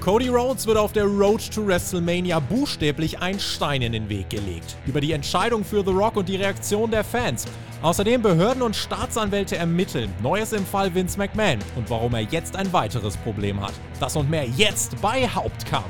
Cody Rhodes wird auf der Road to WrestleMania buchstäblich ein Stein in den Weg gelegt. Über die Entscheidung für The Rock und die Reaktion der Fans. Außerdem Behörden und Staatsanwälte ermitteln. Neues im Fall Vince McMahon und warum er jetzt ein weiteres Problem hat. Das und mehr jetzt bei Hauptkampf.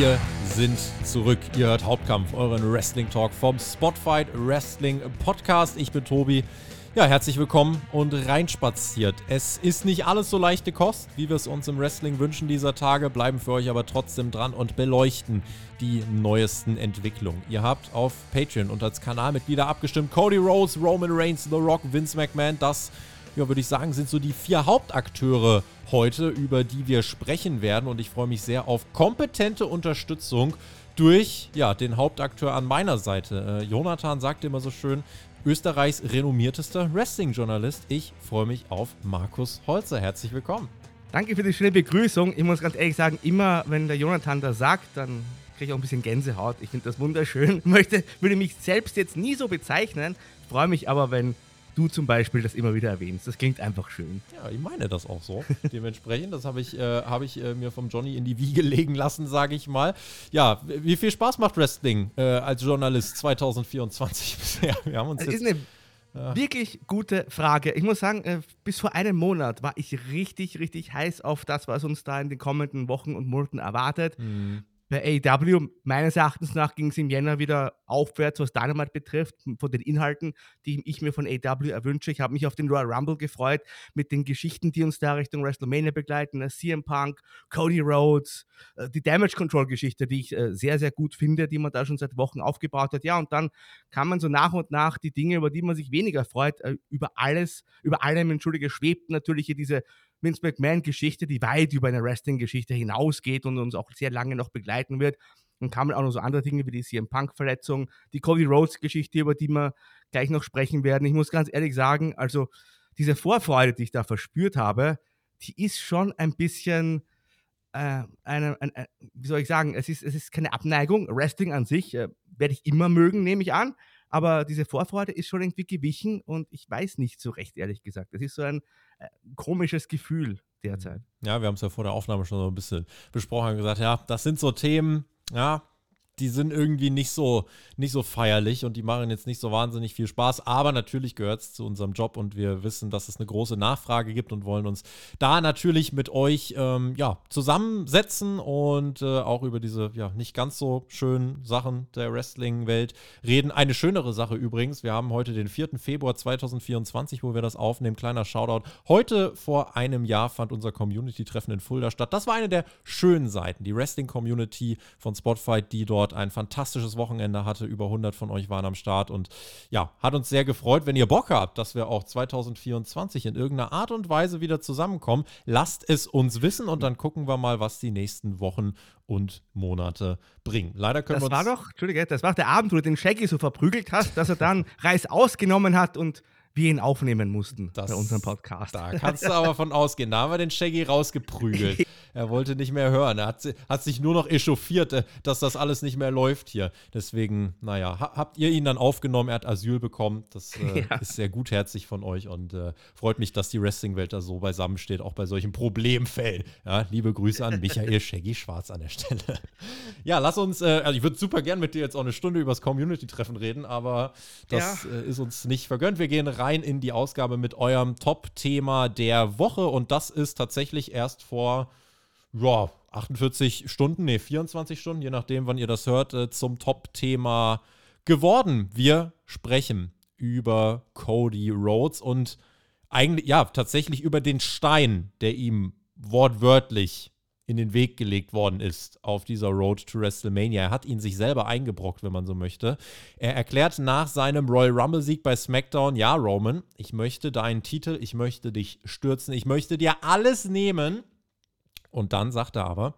Wir sind zurück. Ihr hört Hauptkampf, euren Wrestling Talk vom Spotfight Wrestling Podcast. Ich bin Tobi. Ja, herzlich willkommen und reinspaziert. Es ist nicht alles so leichte Kost, wie wir es uns im Wrestling wünschen dieser Tage, bleiben für euch aber trotzdem dran und beleuchten die neuesten Entwicklungen. Ihr habt auf Patreon und als Kanalmitglieder abgestimmt Cody Rose, Roman Reigns, The Rock, Vince McMahon. Das, ja, würde ich sagen, sind so die vier Hauptakteure heute, über die wir sprechen werden. Und ich freue mich sehr auf kompetente Unterstützung durch ja, den Hauptakteur an meiner Seite. Äh, Jonathan sagte immer so schön, Österreichs renommiertester Wrestling-Journalist. Ich freue mich auf Markus Holzer. Herzlich willkommen. Danke für die schöne Begrüßung. Ich muss ganz ehrlich sagen, immer wenn der Jonathan das sagt, dann kriege ich auch ein bisschen Gänsehaut. Ich finde das wunderschön. Möchte, würde mich selbst jetzt nie so bezeichnen, freue mich aber, wenn du zum Beispiel das immer wieder erwähnst. Das klingt einfach schön. Ja, ich meine das auch so. Dementsprechend, das habe ich, äh, hab ich äh, mir vom Johnny in die Wiege legen lassen, sage ich mal. Ja, wie viel Spaß macht Wrestling äh, als Journalist 2024 bisher? Wir haben uns das ist eine wirklich gute Frage. Ich muss sagen, äh, bis vor einem Monat war ich richtig, richtig heiß auf das, was uns da in den kommenden Wochen und Monaten erwartet. Mhm bei AW, meines Erachtens nach, ging es im Jänner wieder aufwärts, was Dynamite betrifft, von den Inhalten, die ich mir von AW erwünsche. Ich habe mich auf den Royal Rumble gefreut, mit den Geschichten, die uns da Richtung WrestleMania begleiten. Äh, CM Punk, Cody Rhodes, äh, die Damage Control Geschichte, die ich äh, sehr, sehr gut finde, die man da schon seit Wochen aufgebaut hat. Ja, und dann kann man so nach und nach die Dinge, über die man sich weniger freut, über alles, über allem, entschuldige, schwebt natürlich hier diese Vince McMahon-Geschichte, die weit über eine Wrestling-Geschichte hinausgeht und uns auch sehr lange noch begleiten wird. Dann kamen auch noch so andere Dinge wie die CM Punk-Verletzung, die Cody Rhodes-Geschichte, über die wir gleich noch sprechen werden. Ich muss ganz ehrlich sagen, also diese Vorfreude, die ich da verspürt habe, die ist schon ein bisschen, äh, eine, eine, wie soll ich sagen, es ist, es ist keine Abneigung. Wrestling an sich äh, werde ich immer mögen, nehme ich an. Aber diese Vorfreude ist schon irgendwie gewichen und ich weiß nicht so recht, ehrlich gesagt. Es ist so ein, äh, komisches Gefühl derzeit. Ja, wir haben es ja vor der Aufnahme schon so ein bisschen besprochen und gesagt, ja, das sind so Themen, ja, die sind irgendwie nicht so, nicht so feierlich und die machen jetzt nicht so wahnsinnig viel Spaß. Aber natürlich gehört es zu unserem Job und wir wissen, dass es eine große Nachfrage gibt und wollen uns da natürlich mit euch ähm, ja, zusammensetzen und äh, auch über diese ja, nicht ganz so schönen Sachen der Wrestling-Welt reden. Eine schönere Sache übrigens, wir haben heute den 4. Februar 2024, wo wir das aufnehmen. Kleiner Shoutout. Heute vor einem Jahr fand unser Community-Treffen in Fulda statt. Das war eine der schönen Seiten, die Wrestling-Community von Spotfight, die dort dort ein fantastisches Wochenende hatte. Über 100 von euch waren am Start und ja, hat uns sehr gefreut. Wenn ihr Bock habt, dass wir auch 2024 in irgendeiner Art und Weise wieder zusammenkommen, lasst es uns wissen und dann gucken wir mal, was die nächsten Wochen und Monate bringen. Leider können das wir uns. Das war doch, Entschuldige, das war der Abend, wo du den Shaggy so verprügelt hast, dass er dann Reis ausgenommen hat und wir ihn aufnehmen mussten das, bei unserem Podcast. Da kannst du aber von ausgehen. Da haben wir den Shaggy rausgeprügelt. er wollte nicht mehr hören. Er hat, hat, sich nur noch echauffiert, äh, dass das alles nicht mehr läuft hier. Deswegen, naja, habt ihr ihn dann aufgenommen? Er hat Asyl bekommen. Das äh, ja. ist sehr gutherzig von euch und äh, freut mich, dass die Wrestling-Welt da so beisammen steht, auch bei solchen Problemfällen. Ja, liebe Grüße an Michael Shaggy Schwarz an der Stelle. ja, lass uns, äh, also ich würde super gern mit dir jetzt auch eine Stunde über das Community-Treffen reden, aber das ja. Äh, ist uns nicht vergönnt. Wir gehen rein rein in die Ausgabe mit eurem Top-Thema der Woche. Und das ist tatsächlich erst vor ja, 48 Stunden, nee, 24 Stunden, je nachdem, wann ihr das hört, äh, zum Top-Thema geworden. Wir sprechen über Cody Rhodes und eigentlich, ja, tatsächlich über den Stein, der ihm wortwörtlich in den Weg gelegt worden ist auf dieser Road to WrestleMania. Er hat ihn sich selber eingebrockt, wenn man so möchte. Er erklärt nach seinem Royal Rumble-Sieg bei SmackDown: Ja, Roman, ich möchte deinen Titel, ich möchte dich stürzen, ich möchte dir alles nehmen. Und dann sagt er aber: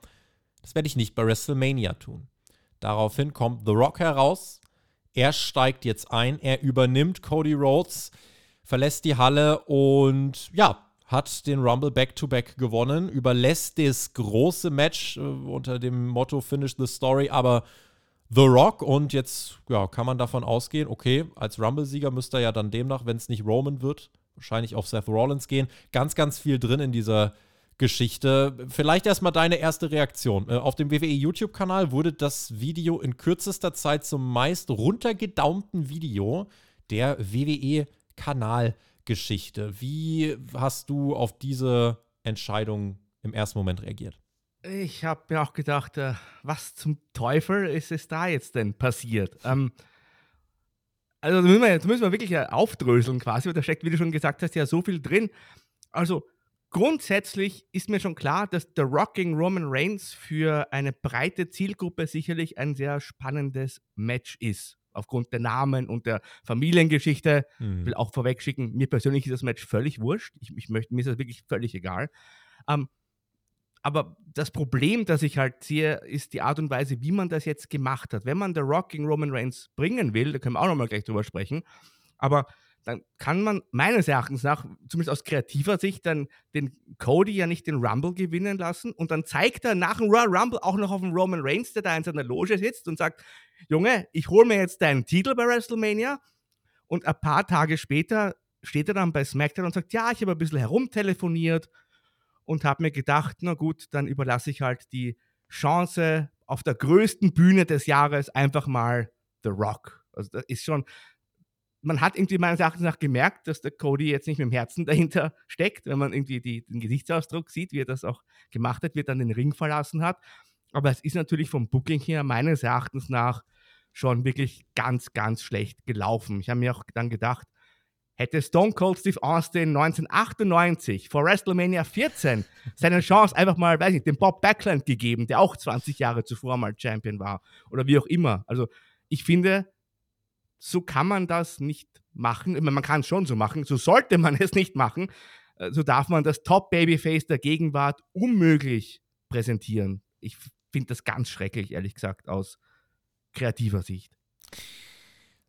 Das werde ich nicht bei WrestleMania tun. Daraufhin kommt The Rock heraus. Er steigt jetzt ein, er übernimmt Cody Rhodes, verlässt die Halle und ja, hat den Rumble Back-to-Back -back gewonnen, überlässt das große Match äh, unter dem Motto Finish the Story, aber The Rock und jetzt ja, kann man davon ausgehen, okay, als Rumble-Sieger müsste er ja dann demnach, wenn es nicht Roman wird, wahrscheinlich auf Seth Rollins gehen. Ganz, ganz viel drin in dieser Geschichte. Vielleicht erstmal deine erste Reaktion. Äh, auf dem WWE YouTube-Kanal wurde das Video in kürzester Zeit zum meist runtergedaumten Video der WWE-Kanalgeschichte. Wie hast du auf diese Entscheidung im ersten Moment reagiert? Ich habe mir auch gedacht, äh, was zum Teufel ist es da jetzt denn passiert? Ähm, also da müssen, wir, da müssen wir wirklich äh, aufdröseln quasi, weil da steckt, wie du schon gesagt hast, ja so viel drin. Also grundsätzlich ist mir schon klar, dass The Rocking Roman Reigns für eine breite Zielgruppe sicherlich ein sehr spannendes Match ist. Aufgrund der Namen und der Familiengeschichte. Mhm. Ich will auch vorwegschicken, mir persönlich ist das Match völlig wurscht. Ich, ich möchte, mir ist das wirklich völlig egal. Ähm, aber das Problem, das ich halt sehe, ist die Art und Weise, wie man das jetzt gemacht hat. Wenn man The Rocking Roman Reigns bringen will, da können wir auch nochmal gleich drüber sprechen, aber dann kann man meines Erachtens nach, zumindest aus kreativer Sicht, dann den Cody ja nicht den Rumble gewinnen lassen und dann zeigt er nach dem Royal Rumble auch noch auf den Roman Reigns, der da in seiner Loge sitzt und sagt, Junge, ich hole mir jetzt deinen Titel bei WrestleMania und ein paar Tage später steht er dann bei SmackDown und sagt, ja, ich habe ein bisschen herumtelefoniert und habe mir gedacht, na gut, dann überlasse ich halt die Chance auf der größten Bühne des Jahres einfach mal The Rock. Also das ist schon, man hat irgendwie meines Erachtens nach gemerkt, dass der Cody jetzt nicht mit dem Herzen dahinter steckt, wenn man irgendwie die, den Gesichtsausdruck sieht, wie er das auch gemacht hat, wie er dann den Ring verlassen hat. Aber es ist natürlich vom Booking her meines Erachtens nach schon wirklich ganz, ganz schlecht gelaufen. Ich habe mir auch dann gedacht, hätte Stone Cold Steve Austin 1998 vor WrestleMania 14 seine Chance einfach mal, weiß ich, dem Bob Backlund gegeben, der auch 20 Jahre zuvor mal Champion war oder wie auch immer. Also ich finde, so kann man das nicht machen. Man kann es schon so machen, so sollte man es nicht machen. Äh, so darf man das Top-Babyface der Gegenwart unmöglich präsentieren. Ich finde das ganz schrecklich, ehrlich gesagt, aus kreativer Sicht.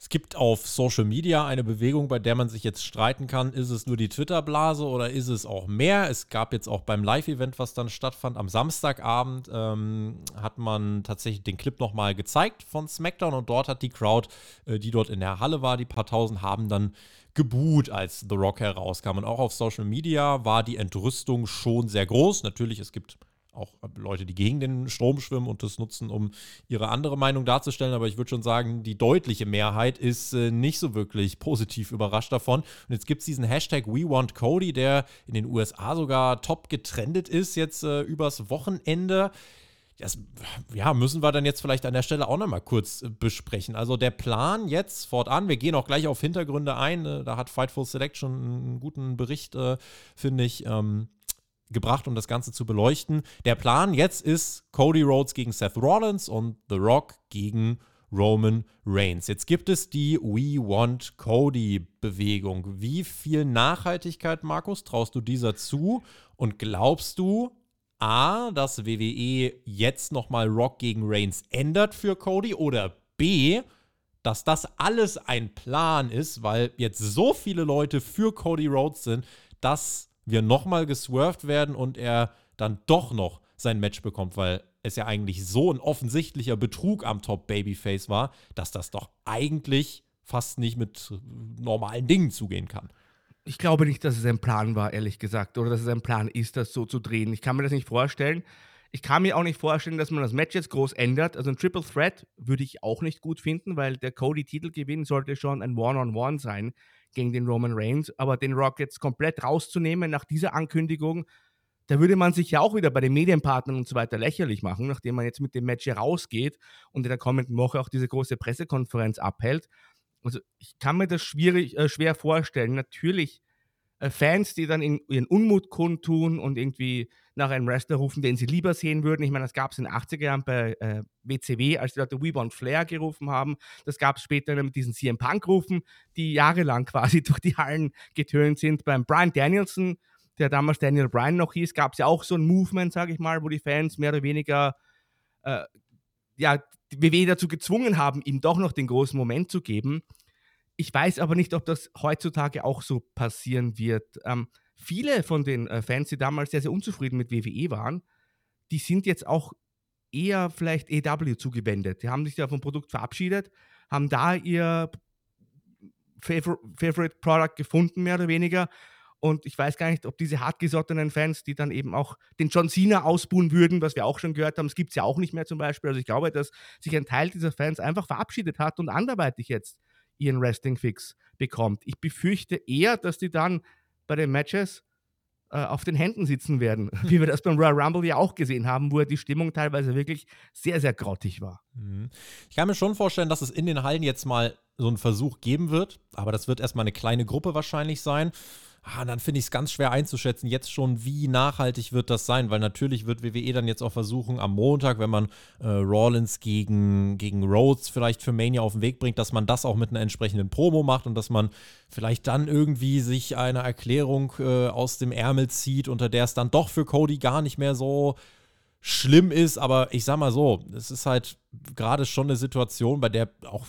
Es gibt auf Social Media eine Bewegung, bei der man sich jetzt streiten kann, ist es nur die Twitter-Blase oder ist es auch mehr? Es gab jetzt auch beim Live-Event, was dann stattfand, am Samstagabend, ähm, hat man tatsächlich den Clip nochmal gezeigt von SmackDown und dort hat die Crowd, äh, die dort in der Halle war, die paar tausend, haben dann geboot, als The Rock herauskam. Und auch auf Social Media war die Entrüstung schon sehr groß. Natürlich, es gibt auch Leute, die gegen den Strom schwimmen und das nutzen, um ihre andere Meinung darzustellen. Aber ich würde schon sagen, die deutliche Mehrheit ist äh, nicht so wirklich positiv überrascht davon. Und jetzt gibt es diesen Hashtag WeWantCody, der in den USA sogar top getrendet ist, jetzt äh, übers Wochenende. Das ja, müssen wir dann jetzt vielleicht an der Stelle auch nochmal kurz äh, besprechen. Also der Plan jetzt fortan, wir gehen auch gleich auf Hintergründe ein, äh, da hat Fightful Selection einen guten Bericht, äh, finde ich. Ähm, gebracht, um das Ganze zu beleuchten. Der Plan jetzt ist Cody Rhodes gegen Seth Rollins und The Rock gegen Roman Reigns. Jetzt gibt es die We Want Cody Bewegung. Wie viel Nachhaltigkeit, Markus, traust du dieser zu? Und glaubst du, A, dass WWE jetzt nochmal Rock gegen Reigns ändert für Cody oder B, dass das alles ein Plan ist, weil jetzt so viele Leute für Cody Rhodes sind, dass wir nochmal geswerved werden und er dann doch noch sein Match bekommt, weil es ja eigentlich so ein offensichtlicher Betrug am Top Babyface war, dass das doch eigentlich fast nicht mit normalen Dingen zugehen kann. Ich glaube nicht, dass es ein Plan war, ehrlich gesagt, oder dass es ein Plan ist, das so zu drehen. Ich kann mir das nicht vorstellen. Ich kann mir auch nicht vorstellen, dass man das Match jetzt groß ändert. Also ein Triple Threat würde ich auch nicht gut finden, weil der Cody-Titelgewinn sollte schon ein One-on-One -on -One sein gegen den Roman Reigns. Aber den Rockets komplett rauszunehmen nach dieser Ankündigung, da würde man sich ja auch wieder bei den Medienpartnern und so weiter lächerlich machen, nachdem man jetzt mit dem Match hier rausgeht und in der kommenden Woche auch diese große Pressekonferenz abhält. Also ich kann mir das schwierig, äh, schwer vorstellen. Natürlich äh, Fans, die dann in, ihren Unmut kundtun und irgendwie nach einem Wrestler rufen, den sie lieber sehen würden. Ich meine, das gab es in den 80er Jahren bei äh, WCW, als die Leute We Want Flair gerufen haben. Das gab es später mit diesen CM Punk-Rufen, die jahrelang quasi durch die Hallen getönt sind. Beim Brian Danielson, der damals Daniel Bryan noch hieß, gab es ja auch so ein Movement, sage ich mal, wo die Fans mehr oder weniger äh, ja, WWE dazu gezwungen haben, ihm doch noch den großen Moment zu geben. Ich weiß aber nicht, ob das heutzutage auch so passieren wird. Ähm, viele von den äh, Fans, die damals sehr, sehr unzufrieden mit WWE waren, die sind jetzt auch eher vielleicht EW zugewendet. Die haben sich ja vom Produkt verabschiedet, haben da ihr Favor Favorite Product gefunden, mehr oder weniger. Und ich weiß gar nicht, ob diese hartgesottenen Fans, die dann eben auch den John Cena ausbuhen würden, was wir auch schon gehört haben, es gibt es ja auch nicht mehr zum Beispiel. Also ich glaube, dass sich ein Teil dieser Fans einfach verabschiedet hat und anderweitig jetzt ihren Wrestling-Fix bekommt. Ich befürchte eher, dass die dann bei den Matches äh, auf den Händen sitzen werden, wie wir das beim Royal Rumble ja auch gesehen haben, wo die Stimmung teilweise wirklich sehr, sehr grottig war. Mhm. Ich kann mir schon vorstellen, dass es in den Hallen jetzt mal so einen Versuch geben wird, aber das wird erstmal eine kleine Gruppe wahrscheinlich sein. Ah, dann finde ich es ganz schwer einzuschätzen, jetzt schon, wie nachhaltig wird das sein, weil natürlich wird WWE dann jetzt auch versuchen, am Montag, wenn man äh, Rollins gegen, gegen Rhodes vielleicht für Mania auf den Weg bringt, dass man das auch mit einer entsprechenden Promo macht und dass man vielleicht dann irgendwie sich eine Erklärung äh, aus dem Ärmel zieht, unter der es dann doch für Cody gar nicht mehr so schlimm ist, aber ich sag mal so, es ist halt gerade schon eine Situation, bei der auch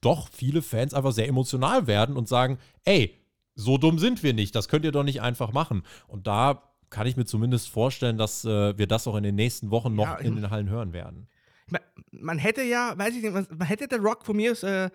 doch viele Fans einfach sehr emotional werden und sagen, ey, so dumm sind wir nicht, das könnt ihr doch nicht einfach machen. Und da kann ich mir zumindest vorstellen, dass äh, wir das auch in den nächsten Wochen noch ja, in den Hallen hören werden. Man, hätte ja, weiß ich nicht, man, hätte der Rock von mir äh,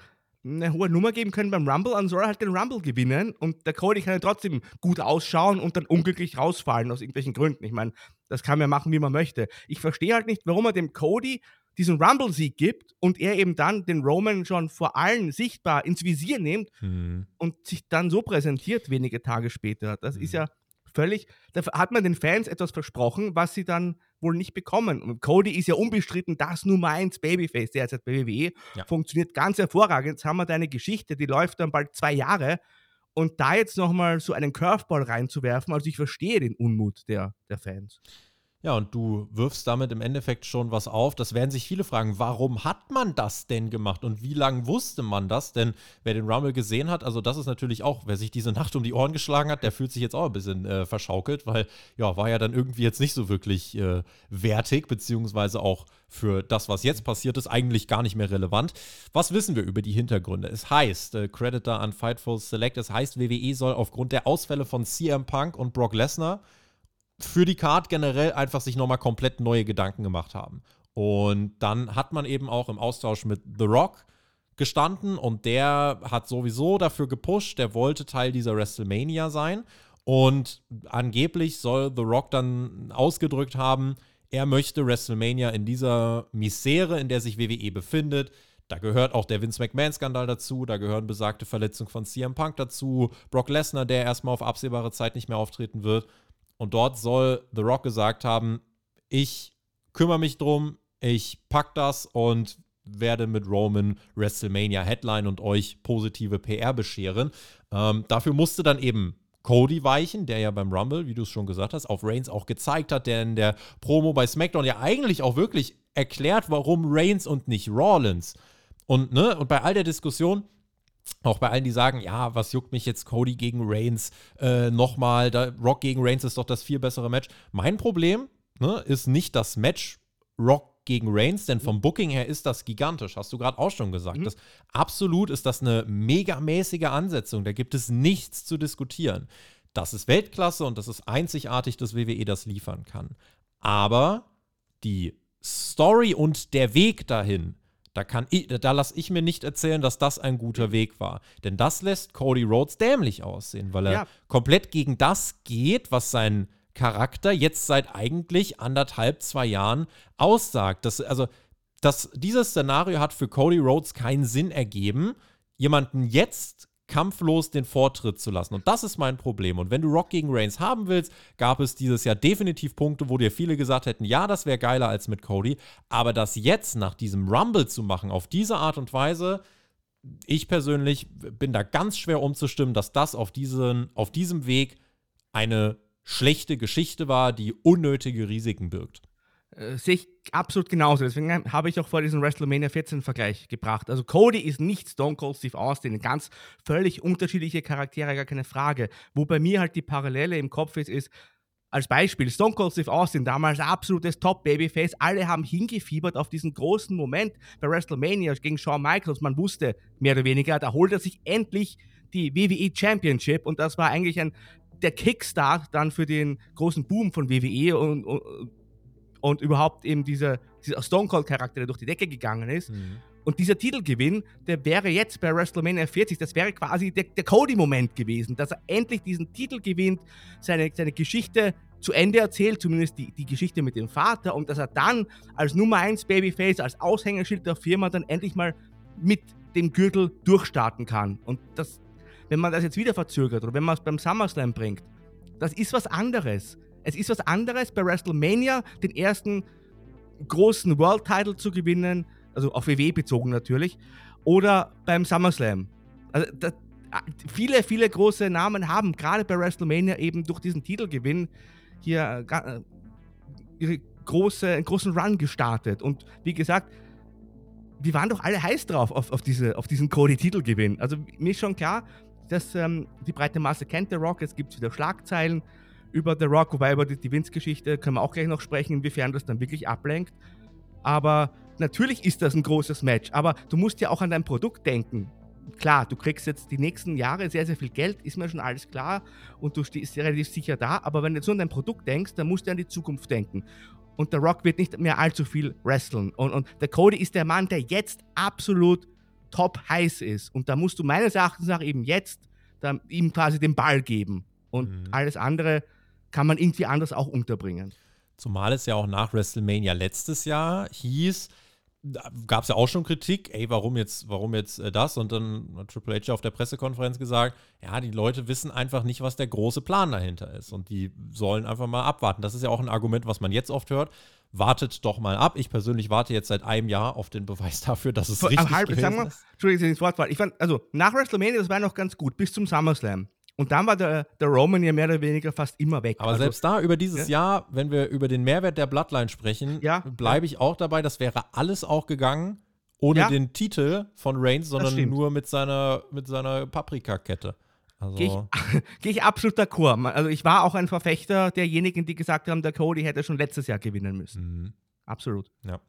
eine hohe Nummer geben können beim Rumble und soll halt den Rumble gewinnen und der Cody kann ja trotzdem gut ausschauen und dann unglücklich rausfallen aus irgendwelchen Gründen. Ich meine, das kann man machen, wie man möchte. Ich verstehe halt nicht, warum er dem Cody diesen Rumble-Sieg gibt und er eben dann den Roman schon vor allen sichtbar ins Visier nimmt mhm. und sich dann so präsentiert wenige Tage später. Das mhm. ist ja völlig, da hat man den Fans etwas versprochen, was sie dann wohl nicht bekommen. Und Cody ist ja unbestritten das Nummer 1 Babyface derzeit bei WWE. Ja. Funktioniert ganz hervorragend. Jetzt haben wir da eine Geschichte, die läuft dann bald zwei Jahre. Und da jetzt nochmal so einen Curveball reinzuwerfen, also ich verstehe den Unmut der, der Fans. Ja, und du wirfst damit im Endeffekt schon was auf. Das werden sich viele fragen, warum hat man das denn gemacht und wie lange wusste man das? Denn wer den Rumble gesehen hat, also das ist natürlich auch, wer sich diese Nacht um die Ohren geschlagen hat, der fühlt sich jetzt auch ein bisschen äh, verschaukelt, weil ja, war ja dann irgendwie jetzt nicht so wirklich äh, wertig, beziehungsweise auch für das, was jetzt passiert ist, eigentlich gar nicht mehr relevant. Was wissen wir über die Hintergründe? Es heißt, äh, Credit da an Fightful Select, es heißt, WWE soll aufgrund der Ausfälle von CM Punk und Brock Lesnar für die Card generell einfach sich nochmal komplett neue Gedanken gemacht haben. Und dann hat man eben auch im Austausch mit The Rock gestanden und der hat sowieso dafür gepusht, der wollte Teil dieser WrestleMania sein. Und angeblich soll The Rock dann ausgedrückt haben, er möchte WrestleMania in dieser Misere, in der sich WWE befindet. Da gehört auch der Vince McMahon-Skandal dazu, da gehören besagte Verletzungen von CM Punk dazu, Brock Lesnar, der erstmal auf absehbare Zeit nicht mehr auftreten wird. Und dort soll The Rock gesagt haben, ich kümmere mich drum, ich pack das und werde mit Roman WrestleMania Headline und euch positive PR bescheren. Ähm, dafür musste dann eben Cody weichen, der ja beim Rumble, wie du es schon gesagt hast, auf Reigns auch gezeigt hat, der in der Promo bei SmackDown ja eigentlich auch wirklich erklärt, warum Reigns und nicht Rollins. Und, ne, und bei all der Diskussion, auch bei allen, die sagen, ja, was juckt mich jetzt Cody gegen Reigns äh, nochmal, Rock gegen Reigns ist doch das viel bessere Match. Mein Problem ne, ist nicht das Match Rock gegen Reigns, denn vom Booking her ist das gigantisch, hast du gerade auch schon gesagt. Mhm. Das, absolut ist das eine megamäßige Ansetzung, da gibt es nichts zu diskutieren. Das ist Weltklasse und das ist einzigartig, dass WWE das liefern kann. Aber die Story und der Weg dahin da, kann ich, da lasse ich mir nicht erzählen, dass das ein guter Weg war. Denn das lässt Cody Rhodes dämlich aussehen, weil er ja. komplett gegen das geht, was sein Charakter jetzt seit eigentlich anderthalb, zwei Jahren aussagt. Das, also, das, dieses Szenario hat für Cody Rhodes keinen Sinn ergeben, jemanden jetzt kampflos den Vortritt zu lassen. Und das ist mein Problem. Und wenn du Rock gegen Reigns haben willst, gab es dieses Jahr definitiv Punkte, wo dir viele gesagt hätten, ja, das wäre geiler als mit Cody. Aber das jetzt nach diesem Rumble zu machen, auf diese Art und Weise, ich persönlich bin da ganz schwer umzustimmen, dass das auf, diesen, auf diesem Weg eine schlechte Geschichte war, die unnötige Risiken birgt. Äh, sehe ich absolut genauso. Deswegen habe ich auch vor diesen WrestleMania 14 Vergleich gebracht. Also Cody ist nicht Stone Cold Steve Austin. Ganz völlig unterschiedliche Charaktere, gar keine Frage. Wo bei mir halt die Parallele im Kopf ist, ist, als Beispiel, Stone Cold Steve Austin, damals absolutes Top-Babyface. Alle haben hingefiebert auf diesen großen Moment bei WrestleMania gegen Shawn Michaels. Man wusste mehr oder weniger, da holt er sich endlich die WWE Championship und das war eigentlich ein der Kickstart dann für den großen Boom von WWE und, und, und überhaupt eben dieser, dieser Stone Cold-Charakter, der durch die Decke gegangen ist. Mhm. Und dieser Titelgewinn, der wäre jetzt bei WrestleMania 40, das wäre quasi der, der Cody-Moment gewesen, dass er endlich diesen Titel gewinnt, seine, seine Geschichte zu Ende erzählt, zumindest die, die Geschichte mit dem Vater, und dass er dann als Nummer 1 Babyface, als Aushängeschild der Firma dann endlich mal mit dem Gürtel durchstarten kann. Und das, wenn man das jetzt wieder verzögert oder wenn man es beim SummerSlam bringt, das ist was anderes. Es ist was anderes, bei WrestleMania den ersten großen World Title zu gewinnen, also auf WW bezogen natürlich, oder beim SummerSlam. Also das, viele, viele große Namen haben gerade bei WrestleMania eben durch diesen Titelgewinn hier äh, äh, ihre große, einen großen Run gestartet. Und wie gesagt, wir waren doch alle heiß drauf auf, auf, diese, auf diesen Cody-Titelgewinn. Also mir ist schon klar, dass ähm, die breite Masse kennt The Rock. Es gibt wieder Schlagzeilen über The Rock, wobei über die, die Vince-Geschichte können wir auch gleich noch sprechen, inwiefern das dann wirklich ablenkt. Aber natürlich ist das ein großes Match, aber du musst ja auch an dein Produkt denken. Klar, du kriegst jetzt die nächsten Jahre sehr, sehr viel Geld, ist mir schon alles klar und du stehst relativ sicher da, aber wenn du jetzt nur an dein Produkt denkst, dann musst du an die Zukunft denken. Und der Rock wird nicht mehr allzu viel wresteln. Und, und der Cody ist der Mann, der jetzt absolut top heiß ist. Und da musst du meines Erachtens nach eben jetzt ihm quasi den Ball geben. Und mhm. alles andere kann man irgendwie anders auch unterbringen. Zumal es ja auch nach WrestleMania letztes Jahr hieß, gab es ja auch schon Kritik, ey, warum jetzt, warum jetzt äh, das? Und dann hat Triple H auf der Pressekonferenz gesagt, ja, die Leute wissen einfach nicht, was der große Plan dahinter ist. Und die sollen einfach mal abwarten. Das ist ja auch ein Argument, was man jetzt oft hört. Wartet doch mal ab. Ich persönlich warte jetzt seit einem Jahr auf den Beweis dafür, dass es Vor, richtig halb, gewesen wir, ist. Entschuldigung, das Wort Ich fand, also nach WrestleMania, das war noch ganz gut, bis zum SummerSlam. Und dann war der, der Roman ja mehr oder weniger fast immer weg. Aber also, selbst da, über dieses ja? Jahr, wenn wir über den Mehrwert der Bloodline sprechen, ja, bleibe ich auch dabei, das wäre alles auch gegangen ohne ja. den Titel von Reigns, sondern nur mit seiner, mit seiner Paprika-Kette. Also Gehe ich, geh ich, absolut d'accord. Also ich war auch ein Verfechter derjenigen, die gesagt haben, der Cody hätte schon letztes Jahr gewinnen müssen. Mhm. Absolut. Ja,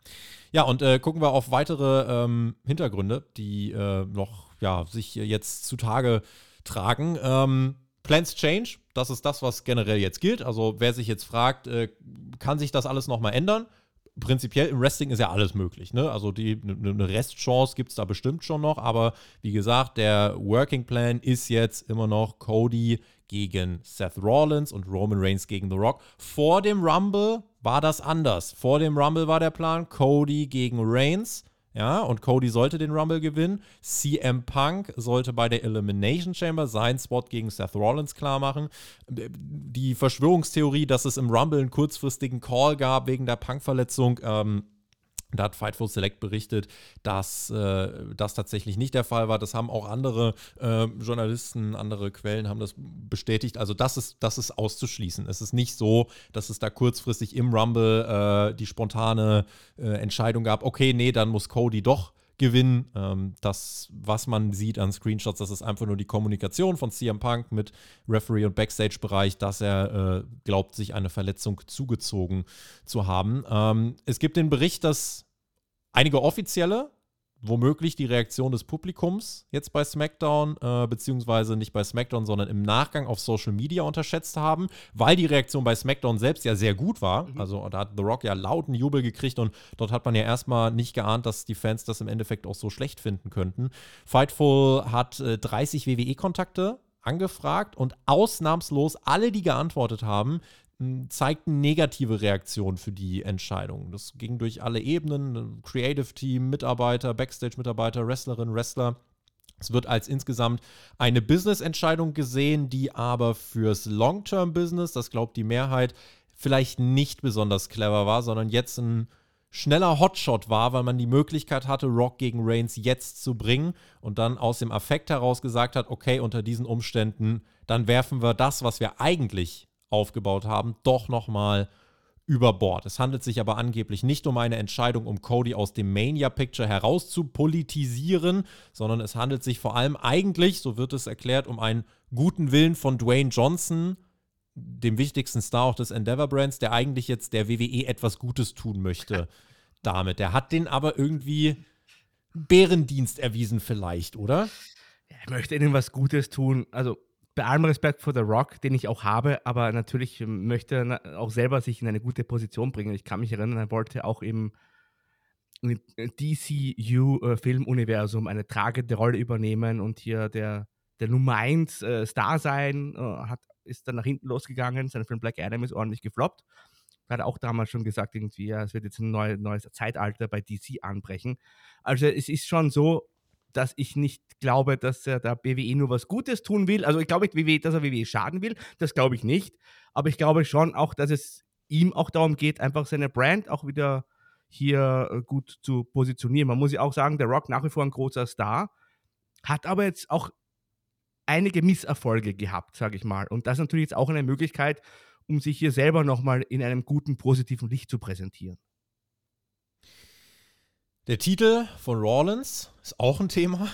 ja und äh, gucken wir auf weitere ähm, Hintergründe, die äh, noch ja, sich jetzt zutage tragen. Ähm, Plans Change, das ist das, was generell jetzt gilt. Also wer sich jetzt fragt, äh, kann sich das alles nochmal ändern? Prinzipiell im Wrestling ist ja alles möglich. Ne? Also die, eine ne Restchance gibt es da bestimmt schon noch. Aber wie gesagt, der Working Plan ist jetzt immer noch Cody gegen Seth Rollins und Roman Reigns gegen The Rock. Vor dem Rumble war das anders. Vor dem Rumble war der Plan Cody gegen Reigns. Ja, und Cody sollte den Rumble gewinnen. CM Punk sollte bei der Elimination Chamber seinen Spot gegen Seth Rollins klar machen. Die Verschwörungstheorie, dass es im Rumble einen kurzfristigen Call gab wegen der Punk-Verletzung, ähm, da hat Fightful Select berichtet, dass äh, das tatsächlich nicht der Fall war. Das haben auch andere äh, Journalisten, andere Quellen haben das bestätigt. Also das ist, das ist auszuschließen. Es ist nicht so, dass es da kurzfristig im Rumble äh, die spontane äh, Entscheidung gab, okay, nee, dann muss Cody doch gewinnen. Ähm, das, was man sieht an Screenshots, das ist einfach nur die Kommunikation von CM Punk mit Referee und Backstage-Bereich, dass er äh, glaubt, sich eine Verletzung zugezogen zu haben. Ähm, es gibt den Bericht, dass einige Offizielle womöglich die Reaktion des Publikums jetzt bei SmackDown, äh, beziehungsweise nicht bei SmackDown, sondern im Nachgang auf Social Media unterschätzt haben, weil die Reaktion bei SmackDown selbst ja sehr gut war. Mhm. Also da hat The Rock ja lauten Jubel gekriegt und dort hat man ja erstmal nicht geahnt, dass die Fans das im Endeffekt auch so schlecht finden könnten. Fightful hat äh, 30 WWE-Kontakte angefragt und ausnahmslos alle, die geantwortet haben, zeigten negative Reaktionen für die Entscheidung. Das ging durch alle Ebenen, Creative Team, Mitarbeiter, Backstage-Mitarbeiter, Wrestlerinnen, Wrestler. Es wird als insgesamt eine Business-Entscheidung gesehen, die aber fürs Long-Term-Business, das glaubt die Mehrheit, vielleicht nicht besonders clever war, sondern jetzt ein schneller Hotshot war, weil man die Möglichkeit hatte, Rock gegen Reigns jetzt zu bringen und dann aus dem Affekt heraus gesagt hat, okay, unter diesen Umständen, dann werfen wir das, was wir eigentlich aufgebaut haben, doch nochmal über Bord. Es handelt sich aber angeblich nicht um eine Entscheidung, um Cody aus dem Mania-Picture herauszupolitisieren, sondern es handelt sich vor allem eigentlich, so wird es erklärt, um einen guten Willen von Dwayne Johnson, dem wichtigsten Star auch des Endeavor Brands, der eigentlich jetzt der WWE etwas Gutes tun möchte damit. Der hat den aber irgendwie Bärendienst erwiesen vielleicht, oder? Er möchte ihnen was Gutes tun. Also bei allem Respekt vor The Rock, den ich auch habe, aber natürlich möchte er auch selber sich in eine gute Position bringen. Ich kann mich erinnern, er wollte auch im DCU-Filmuniversum eine tragende Rolle übernehmen und hier der, der Nummer 1 äh, Star sein, äh, hat, ist dann nach hinten losgegangen. Sein Film Black Adam ist ordentlich gefloppt. Hat auch damals schon gesagt, irgendwie, ja, es wird jetzt ein neu, neues Zeitalter bei DC anbrechen. Also es ist schon so, dass ich nicht glaube, dass er da BWE nur was Gutes tun will. Also ich glaube nicht, WWE, dass er WWE schaden will. Das glaube ich nicht. Aber ich glaube schon auch, dass es ihm auch darum geht, einfach seine Brand auch wieder hier äh, gut zu positionieren. Man muss ja auch sagen, der Rock nach wie vor ein großer Star, hat aber jetzt auch einige Misserfolge gehabt, sage ich mal. Und das ist natürlich jetzt auch eine Möglichkeit, um sich hier selber nochmal in einem guten, positiven Licht zu präsentieren. Der Titel von Rawlins ist auch ein Thema.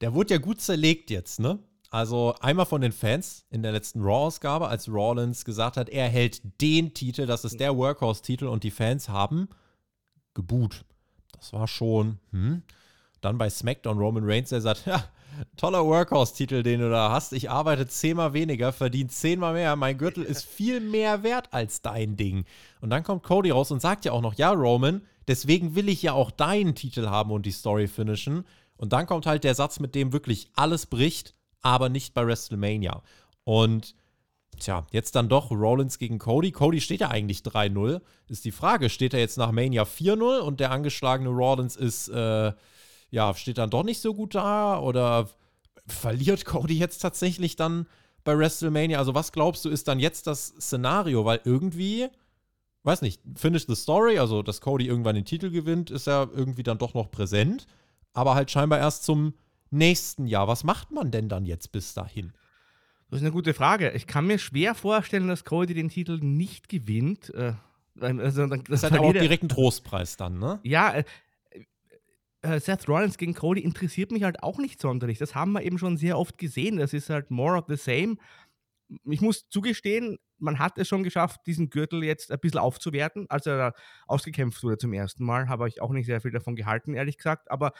Der wurde ja gut zerlegt jetzt, ne? Also einmal von den Fans in der letzten Raw-Ausgabe, als Rawlins gesagt hat, er hält den Titel, das ist der Workhorse-Titel und die Fans haben geboot. Das war schon, hm. Dann bei SmackDown Roman Reigns, der sagt, ja, toller Workhorse-Titel, den du da hast. Ich arbeite zehnmal weniger, verdiene zehnmal mehr. Mein Gürtel ist viel mehr wert als dein Ding. Und dann kommt Cody raus und sagt ja auch noch, ja, Roman, Deswegen will ich ja auch deinen Titel haben und die Story finishen. Und dann kommt halt der Satz, mit dem wirklich alles bricht, aber nicht bei WrestleMania. Und tja, jetzt dann doch Rollins gegen Cody. Cody steht ja eigentlich 3-0. Ist die Frage, steht er jetzt nach Mania 4-0 und der angeschlagene Rollins ist, äh, ja, steht dann doch nicht so gut da? Oder verliert Cody jetzt tatsächlich dann bei WrestleMania? Also, was glaubst du, ist dann jetzt das Szenario? Weil irgendwie weiß nicht, Finish the Story, also dass Cody irgendwann den Titel gewinnt, ist ja irgendwie dann doch noch präsent, aber halt scheinbar erst zum nächsten Jahr. Was macht man denn dann jetzt bis dahin? Das ist eine gute Frage. Ich kann mir schwer vorstellen, dass Cody den Titel nicht gewinnt. Äh, also, das, das ist halt auch direkt ein Trostpreis dann, ne? Ja, äh, äh, Seth Rollins gegen Cody interessiert mich halt auch nicht sonderlich. Das haben wir eben schon sehr oft gesehen. Das ist halt more of the same. Ich muss zugestehen, man hat es schon geschafft, diesen Gürtel jetzt ein bisschen aufzuwerten. Als er ausgekämpft wurde zum ersten Mal, habe ich auch nicht sehr viel davon gehalten, ehrlich gesagt. Aber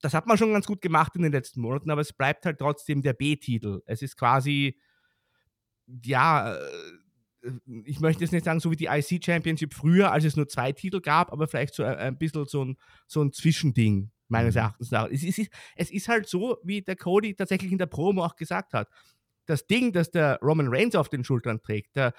das hat man schon ganz gut gemacht in den letzten Monaten. Aber es bleibt halt trotzdem der B-Titel. Es ist quasi, ja, äh, ich möchte jetzt nicht sagen, so wie die IC Championship früher, als es nur zwei Titel gab, aber vielleicht so ein, bisschen so ein, so ein Zwischending, meines mhm. Erachtens nach. Es ist, es ist halt so, wie der Cody tatsächlich in der Promo auch gesagt hat das Ding, das der Roman Reigns auf den Schultern trägt, der,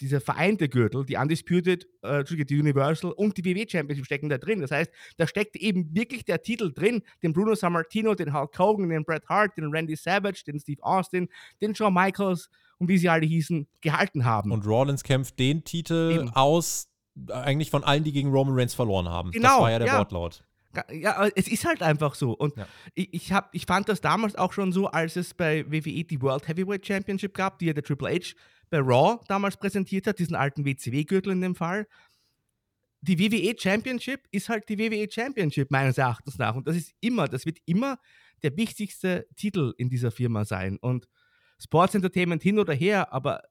dieser vereinte Gürtel, die Undisputed, äh, die Universal und die WWE Championship stecken da drin. Das heißt, da steckt eben wirklich der Titel drin, den Bruno Sammartino, den Hulk Hogan, den Bret Hart, den Randy Savage, den Steve Austin, den Shawn Michaels und wie sie alle hießen, gehalten haben. Und Rollins kämpft den Titel eben. aus, eigentlich von allen, die gegen Roman Reigns verloren haben. Genau, das war ja der ja. Wortlaut. Ja, es ist halt einfach so. Und ja. ich, ich, hab, ich fand das damals auch schon so, als es bei WWE die World Heavyweight Championship gab, die ja der Triple H bei Raw damals präsentiert hat, diesen alten WCW-Gürtel in dem Fall. Die WWE Championship ist halt die WWE Championship meines Erachtens nach. Und das ist immer, das wird immer der wichtigste Titel in dieser Firma sein. Und Sports Entertainment hin oder her, aber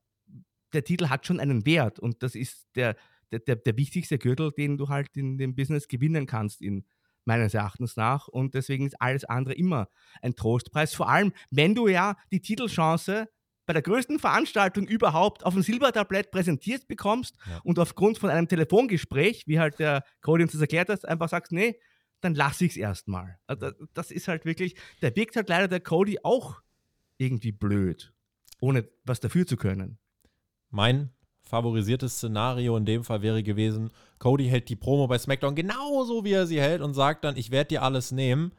der Titel hat schon einen Wert. Und das ist der, der, der, der wichtigste Gürtel, den du halt in dem Business gewinnen kannst in meines Erachtens nach. Und deswegen ist alles andere immer ein Trostpreis. Vor allem, wenn du ja die Titelchance bei der größten Veranstaltung überhaupt auf dem Silbertablett präsentiert bekommst ja. und aufgrund von einem Telefongespräch, wie halt der Cody uns das erklärt hat, einfach sagst, nee, dann lasse ich es erstmal. Also das ist halt wirklich, da wirkt halt leider der Cody auch irgendwie blöd, ohne was dafür zu können. Mein favorisiertes Szenario in dem Fall wäre gewesen, Cody hält die Promo bei SmackDown genauso, wie er sie hält und sagt dann, ich werde dir alles nehmen.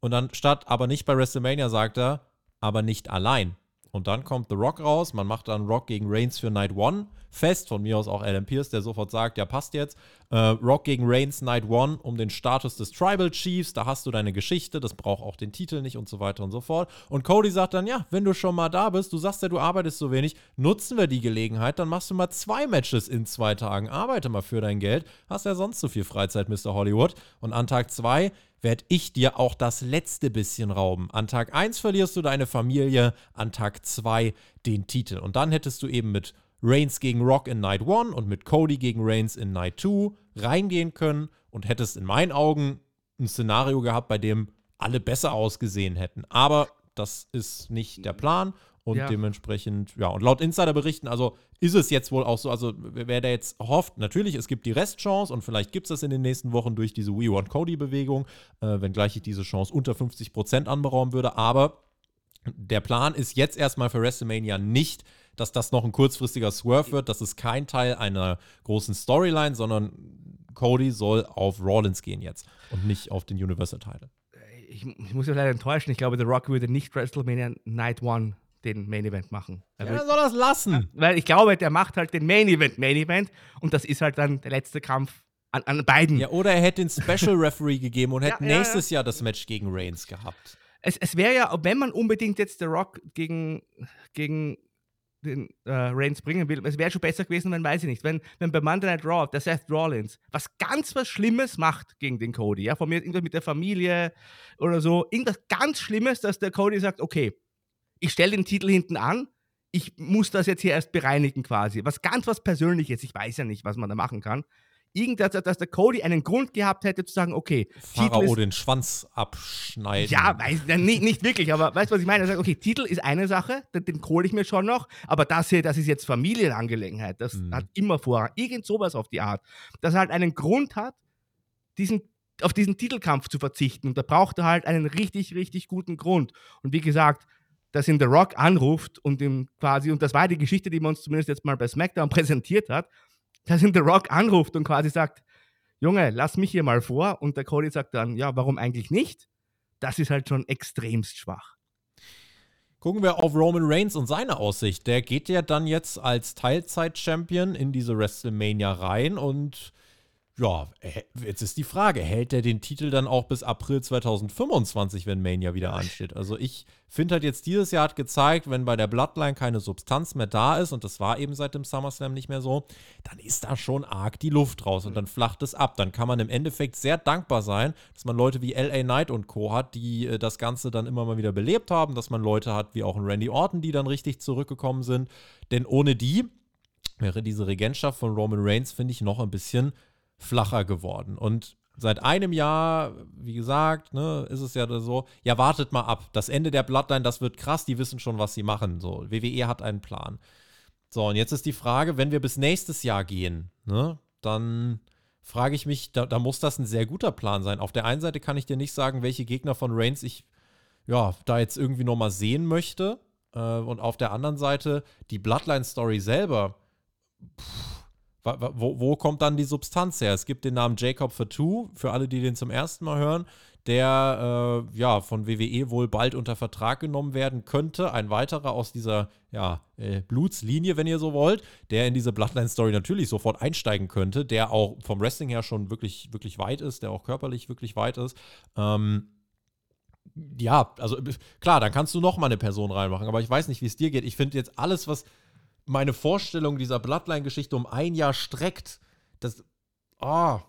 Und dann statt aber nicht bei WrestleMania sagt er, aber nicht allein. Und dann kommt The Rock raus, man macht dann Rock gegen Reigns für Night One fest, von mir aus auch Adam Pierce, der sofort sagt, ja passt jetzt. Äh, Rock gegen Reigns Night One um den Status des Tribal Chiefs, da hast du deine Geschichte, das braucht auch den Titel nicht und so weiter und so fort. Und Cody sagt dann, ja, wenn du schon mal da bist, du sagst ja, du arbeitest so wenig, nutzen wir die Gelegenheit, dann machst du mal zwei Matches in zwei Tagen, arbeite mal für dein Geld, hast ja sonst so viel Freizeit, Mr. Hollywood. Und an Tag zwei werde ich dir auch das letzte bisschen rauben. An Tag 1 verlierst du deine Familie, an Tag 2 den Titel. Und dann hättest du eben mit Reigns gegen Rock in Night 1 und mit Cody gegen Reigns in Night 2 reingehen können und hättest in meinen Augen ein Szenario gehabt, bei dem alle besser ausgesehen hätten. Aber das ist nicht der Plan. Und ja. dementsprechend, ja, und laut Insiderberichten, also ist es jetzt wohl auch so, also wer da jetzt hofft, natürlich, es gibt die Restchance und vielleicht gibt es das in den nächsten Wochen durch diese We Want Cody-Bewegung, äh, wenngleich ich diese Chance unter 50% anberaumen würde, aber der Plan ist jetzt erstmal für WrestleMania nicht, dass das noch ein kurzfristiger Swerve wird. Das ist kein Teil einer großen Storyline, sondern Cody soll auf Rollins gehen jetzt und nicht auf den Universal-Title. Ich, ich, muss ja leider enttäuschen. Ich glaube, The Rock würde nicht WrestleMania Night One den Main Event machen. Er ja, soll das lassen. Weil ich glaube, der macht halt den Main Event Main Event und das ist halt dann der letzte Kampf an, an beiden. Ja, oder er hätte den Special Referee gegeben und hätte ja, nächstes ja. Jahr das Match gegen Reigns gehabt. Es, es wäre ja, wenn man unbedingt jetzt The Rock gegen, gegen den äh, Reigns bringen will, es wäre schon besser gewesen, wenn, weiß ich nicht, wenn, wenn bei Monday Night Raw der Seth Rollins was ganz was Schlimmes macht gegen den Cody, ja, von mir irgendwas mit der Familie oder so, irgendwas ganz Schlimmes, dass der Cody sagt, okay, ich stelle den Titel hinten an, ich muss das jetzt hier erst bereinigen quasi. Was ganz was Persönliches, ich weiß ja nicht, was man da machen kann. Irgendwas, dass der Cody einen Grund gehabt hätte zu sagen, okay, Pharao Titel ist, den Schwanz abschneiden. Ja, weiß, nicht, nicht wirklich, aber weißt du, was ich meine? Er sagt, okay, Titel ist eine Sache, den, den hole ich mir schon noch, aber das hier, das ist jetzt Familienangelegenheit, das mhm. hat immer Vorrang. Irgend sowas auf die Art. Dass er halt einen Grund hat, diesen auf diesen Titelkampf zu verzichten. Und da braucht er halt einen richtig, richtig guten Grund. Und wie gesagt, dass ihn The Rock anruft und ihm quasi, und das war die Geschichte, die man uns zumindest jetzt mal bei SmackDown präsentiert hat, dass ihn The Rock anruft und quasi sagt, Junge, lass mich hier mal vor. Und der Cody sagt dann, ja, warum eigentlich nicht? Das ist halt schon extremst schwach. Gucken wir auf Roman Reigns und seine Aussicht. Der geht ja dann jetzt als Teilzeit-Champion in diese WrestleMania rein und ja, jetzt ist die Frage, hält er den Titel dann auch bis April 2025, wenn Mania wieder ansteht? Also ich finde halt jetzt dieses Jahr hat gezeigt, wenn bei der Bloodline keine Substanz mehr da ist und das war eben seit dem SummerSlam nicht mehr so, dann ist da schon arg die Luft raus und dann flacht es ab. Dann kann man im Endeffekt sehr dankbar sein, dass man Leute wie LA Knight und Co. hat, die äh, das Ganze dann immer mal wieder belebt haben, dass man Leute hat wie auch ein Randy Orton, die dann richtig zurückgekommen sind. Denn ohne die wäre diese Regentschaft von Roman Reigns, finde ich, noch ein bisschen flacher geworden. Und seit einem Jahr, wie gesagt, ne, ist es ja so, ja, wartet mal ab. Das Ende der Bloodline, das wird krass, die wissen schon, was sie machen. So, WWE hat einen Plan. So, und jetzt ist die Frage, wenn wir bis nächstes Jahr gehen, ne, dann frage ich mich, da, da, muss das ein sehr guter Plan sein. Auf der einen Seite kann ich dir nicht sagen, welche Gegner von Reigns ich ja, da jetzt irgendwie nochmal sehen möchte. Äh, und auf der anderen Seite, die Bloodline-Story selber, pff, wo, wo, kommt dann die Substanz her? Es gibt den Namen Jacob Fatou, für alle, die den zum ersten Mal hören, der äh, ja von WWE wohl bald unter Vertrag genommen werden könnte. Ein weiterer aus dieser ja, äh, Blutslinie, wenn ihr so wollt, der in diese Bloodline-Story natürlich sofort einsteigen könnte, der auch vom Wrestling her schon wirklich, wirklich weit ist, der auch körperlich wirklich weit ist. Ähm, ja, also klar, dann kannst du noch mal eine Person reinmachen, aber ich weiß nicht, wie es dir geht. Ich finde jetzt alles, was meine Vorstellung dieser Bloodline-Geschichte um ein Jahr streckt, das oh,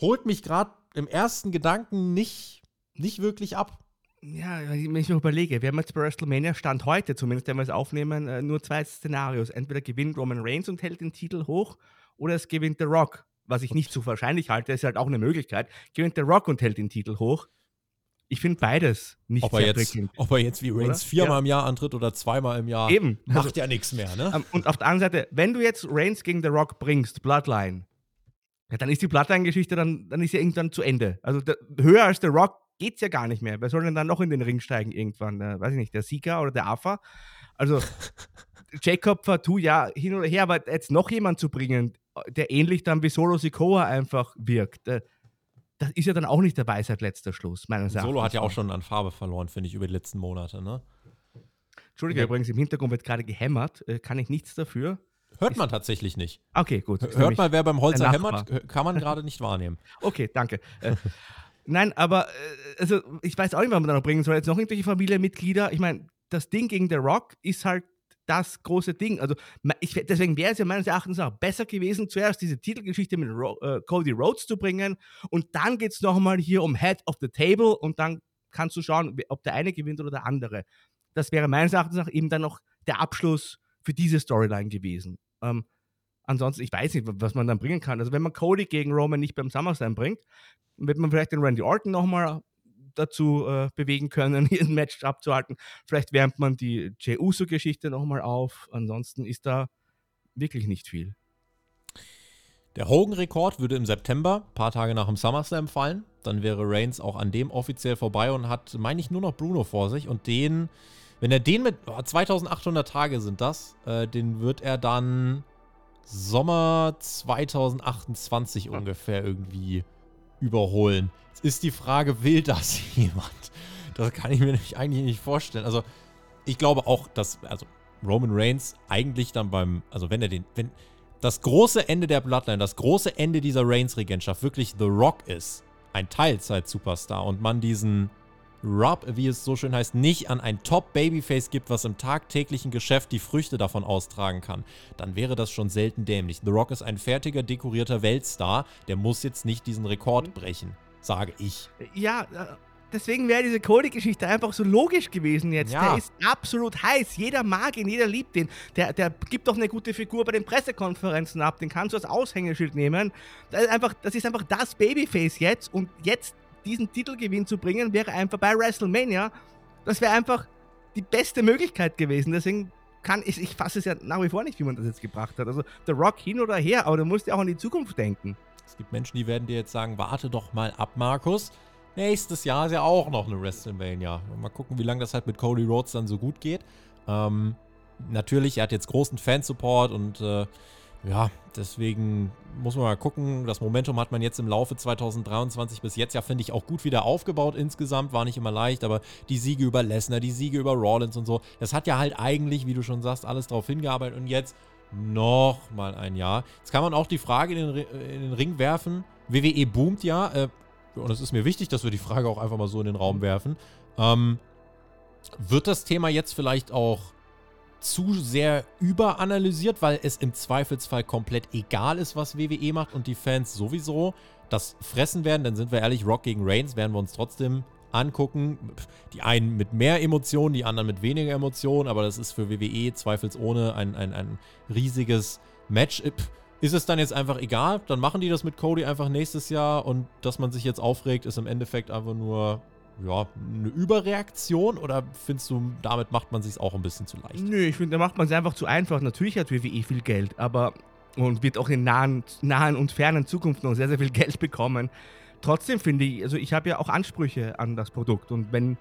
holt mich gerade im ersten Gedanken nicht, nicht wirklich ab. Ja, wenn ich mir überlege, wir haben jetzt bei WrestleMania Stand heute, zumindest wenn wir es aufnehmen, äh, nur zwei Szenarios. Entweder gewinnt Roman Reigns und hält den Titel hoch oder es gewinnt The Rock. Was ich nicht so wahrscheinlich halte, ist halt auch eine Möglichkeit. Gewinnt The Rock und hält den Titel hoch. Ich finde beides nicht ob er sehr jetzt, Ob er jetzt wie Reigns viermal ja. im Jahr antritt oder zweimal im Jahr, Eben. macht also, ja nichts mehr, ne? Ähm, und auf der anderen Seite, wenn du jetzt Reigns gegen The Rock bringst, Bloodline, ja, dann ist die Bloodline-Geschichte, dann, dann ist ja irgendwann zu Ende. Also der, höher als The Rock geht es ja gar nicht mehr. Wer soll denn dann noch in den Ring steigen irgendwann? Der, weiß ich nicht, der Sieger oder der Afa? Also Jacob Fatou, ja, hin oder her, aber jetzt noch jemand zu bringen, der ähnlich dann wie Solo Sikoa einfach wirkt, äh, das ist ja dann auch nicht dabei seit letzter Schluss, meines Erachtens. Solo hat ja auch schon an Farbe verloren, finde ich, über die letzten Monate, ne? Entschuldige, okay. übrigens, im Hintergrund wird gerade gehämmert. Äh, kann ich nichts dafür? Hört man tatsächlich nicht. Okay, gut. Hört mal, wer beim Holzer hämmert, kann man gerade nicht wahrnehmen. Okay, danke. äh, nein, aber äh, also ich weiß auch nicht, was man da noch bringen soll. Jetzt noch irgendwelche Familienmitglieder. Ich meine, das Ding gegen The Rock ist halt das große Ding. Also ich, deswegen wäre es ja meines Erachtens auch besser gewesen, zuerst diese Titelgeschichte mit Ro äh, Cody Rhodes zu bringen und dann geht es nochmal hier um Head of the Table und dann kannst du schauen, ob der eine gewinnt oder der andere. Das wäre meines Erachtens auch eben dann noch der Abschluss für diese Storyline gewesen. Ähm, ansonsten, ich weiß nicht, was man dann bringen kann. Also wenn man Cody gegen Roman nicht beim SummerSlam bringt, wird man vielleicht den Randy Orton nochmal dazu äh, bewegen können, hier ein Match abzuhalten. Vielleicht wärmt man die Jey Uso-Geschichte nochmal auf. Ansonsten ist da wirklich nicht viel. Der Hogan-Rekord würde im September, ein paar Tage nach dem SummerSlam, fallen. Dann wäre Reigns auch an dem offiziell vorbei und hat, meine ich, nur noch Bruno vor sich. Und den, wenn er den mit, oh, 2800 Tage sind das, äh, den wird er dann Sommer 2028 ja. ungefähr irgendwie überholen. Jetzt ist die Frage, will das jemand? Das kann ich mir nämlich eigentlich nicht vorstellen. Also, ich glaube auch, dass, also Roman Reigns eigentlich dann beim, also wenn er den, wenn das große Ende der Bloodline, das große Ende dieser Reigns-Regentschaft wirklich The Rock ist, ein Teilzeit-Superstar und man diesen Rub, wie es so schön heißt, nicht an ein Top-Babyface gibt, was im tagtäglichen Geschäft die Früchte davon austragen kann, dann wäre das schon selten dämlich. The Rock ist ein fertiger, dekorierter Weltstar, der muss jetzt nicht diesen Rekord mhm. brechen, sage ich. Ja, äh, deswegen wäre diese Cody-Geschichte einfach so logisch gewesen jetzt. Ja. Der ist absolut heiß. Jeder mag ihn, jeder liebt ihn. Der, der gibt doch eine gute Figur bei den Pressekonferenzen ab. Den kannst du als Aushängeschild nehmen. Das ist einfach das, ist einfach das Babyface jetzt. Und jetzt diesen Titelgewinn zu bringen, wäre einfach bei WrestleMania. Das wäre einfach die beste Möglichkeit gewesen. Deswegen kann ich, ich fasse es ja nach wie vor nicht, wie man das jetzt gebracht hat. Also The Rock hin oder her, aber du musst ja auch an die Zukunft denken. Es gibt Menschen, die werden dir jetzt sagen, warte doch mal ab, Markus. Nächstes Jahr ist ja auch noch eine WrestleMania. Mal gucken, wie lange das halt mit Cody Rhodes dann so gut geht. Ähm, natürlich, er hat jetzt großen Fansupport und äh, ja, deswegen muss man mal gucken. Das Momentum hat man jetzt im Laufe 2023 bis jetzt ja, finde ich, auch gut wieder aufgebaut insgesamt. War nicht immer leicht, aber die Siege über Lesnar, die Siege über Rollins und so, das hat ja halt eigentlich, wie du schon sagst, alles darauf hingearbeitet. Und jetzt noch mal ein Jahr. Jetzt kann man auch die Frage in den, in den Ring werfen. WWE boomt ja. Äh, und es ist mir wichtig, dass wir die Frage auch einfach mal so in den Raum werfen, ähm, wird das Thema jetzt vielleicht auch zu sehr überanalysiert, weil es im Zweifelsfall komplett egal ist, was WWE macht und die Fans sowieso das fressen werden, dann sind wir ehrlich, Rock gegen Reigns werden wir uns trotzdem angucken. Die einen mit mehr Emotionen, die anderen mit weniger Emotionen, aber das ist für WWE zweifelsohne ein, ein, ein riesiges Match. Ist es dann jetzt einfach egal? Dann machen die das mit Cody einfach nächstes Jahr und dass man sich jetzt aufregt, ist im Endeffekt einfach nur ja, eine Überreaktion oder findest du, damit macht man sich auch ein bisschen zu leicht? Nö, ich finde, da macht man es einfach zu einfach. Natürlich hat WWE viel Geld, aber und wird auch in nahen, nahen und fernen Zukunft noch sehr, sehr viel Geld bekommen. Trotzdem finde ich, also ich habe ja auch Ansprüche an das Produkt und wenn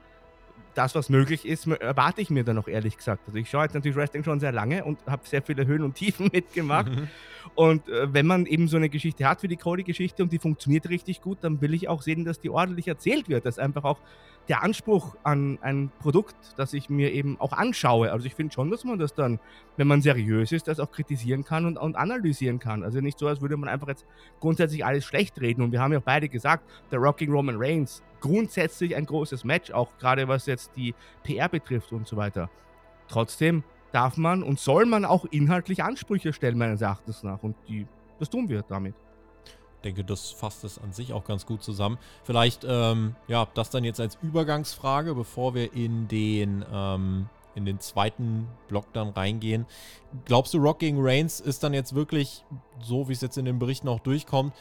das, was möglich ist, erwarte ich mir dann auch ehrlich gesagt. Also ich schaue jetzt natürlich Wrestling schon sehr lange und habe sehr viele Höhen und Tiefen mitgemacht. Mhm. Und äh, wenn man eben so eine Geschichte hat wie die Cody-Geschichte und die funktioniert richtig gut, dann will ich auch sehen, dass die ordentlich erzählt wird. Dass einfach auch der Anspruch an ein Produkt, das ich mir eben auch anschaue. Also ich finde schon, dass man das dann, wenn man seriös ist, das auch kritisieren kann und, und analysieren kann. Also nicht so, als würde man einfach jetzt grundsätzlich alles schlecht reden. Und wir haben ja auch beide gesagt, der Rocking Roman Reigns, grundsätzlich ein großes Match, auch gerade was jetzt die PR betrifft und so weiter. Trotzdem darf man und soll man auch inhaltlich Ansprüche stellen, meines Erachtens nach. Und die, das tun wir damit denke, das fasst es an sich auch ganz gut zusammen. Vielleicht, ähm, ja, das dann jetzt als Übergangsfrage, bevor wir in den, ähm, in den zweiten Block dann reingehen. Glaubst du, Rock gegen Reigns ist dann jetzt wirklich, so wie es jetzt in den Berichten auch durchkommt,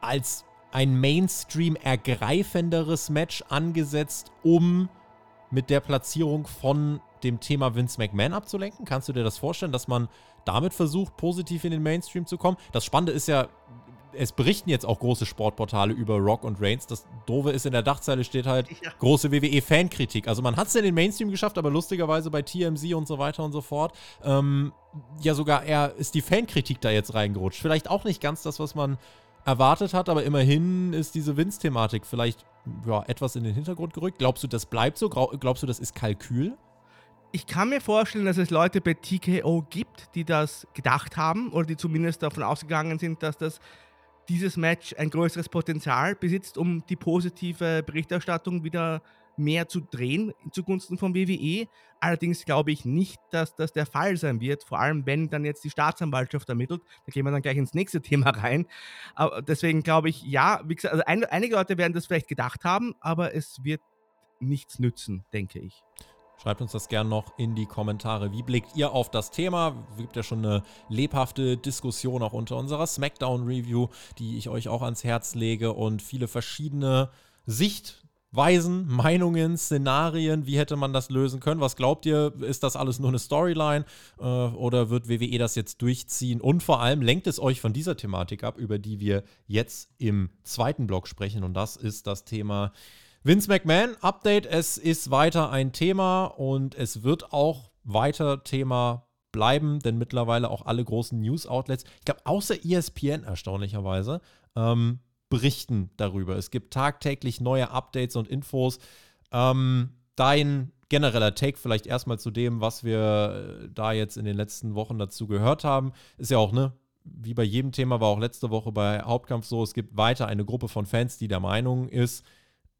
als ein Mainstream ergreifenderes Match angesetzt, um mit der Platzierung von dem Thema Vince McMahon abzulenken? Kannst du dir das vorstellen, dass man damit versucht, positiv in den Mainstream zu kommen? Das Spannende ist ja, es berichten jetzt auch große Sportportale über Rock und Reigns. Das Doofe ist, in der Dachzeile steht halt ja. große WWE-Fankritik. Also man hat es in den Mainstream geschafft, aber lustigerweise bei TMZ und so weiter und so fort, ähm, ja sogar eher ist die Fankritik da jetzt reingerutscht. Vielleicht auch nicht ganz das, was man erwartet hat, aber immerhin ist diese Vince-Thematik vielleicht ja, etwas in den Hintergrund gerückt. Glaubst du, das bleibt so? Glaubst du, das ist Kalkül? Ich kann mir vorstellen, dass es Leute bei TKO gibt, die das gedacht haben oder die zumindest davon ausgegangen sind, dass das dieses Match ein größeres Potenzial besitzt, um die positive Berichterstattung wieder mehr zu drehen zugunsten von WWE. Allerdings glaube ich nicht, dass das der Fall sein wird, vor allem wenn dann jetzt die Staatsanwaltschaft ermittelt. Da gehen wir dann gleich ins nächste Thema rein. Aber deswegen glaube ich, ja, wie gesagt, also ein, einige Leute werden das vielleicht gedacht haben, aber es wird nichts nützen, denke ich. Schreibt uns das gerne noch in die Kommentare. Wie blickt ihr auf das Thema? Es gibt ja schon eine lebhafte Diskussion auch unter unserer SmackDown-Review, die ich euch auch ans Herz lege und viele verschiedene Sicht Weisen, Meinungen, Szenarien, wie hätte man das lösen können? Was glaubt ihr? Ist das alles nur eine Storyline äh, oder wird WWE das jetzt durchziehen? Und vor allem lenkt es euch von dieser Thematik ab, über die wir jetzt im zweiten Block sprechen. Und das ist das Thema Vince McMahon Update. Es ist weiter ein Thema und es wird auch weiter Thema bleiben, denn mittlerweile auch alle großen News-Outlets, ich glaube, außer ESPN erstaunlicherweise, ähm, berichten darüber. Es gibt tagtäglich neue Updates und Infos. Ähm, dein genereller Take vielleicht erstmal zu dem, was wir äh, da jetzt in den letzten Wochen dazu gehört haben, ist ja auch, ne, wie bei jedem Thema war auch letzte Woche bei Hauptkampf so, es gibt weiter eine Gruppe von Fans, die der Meinung ist,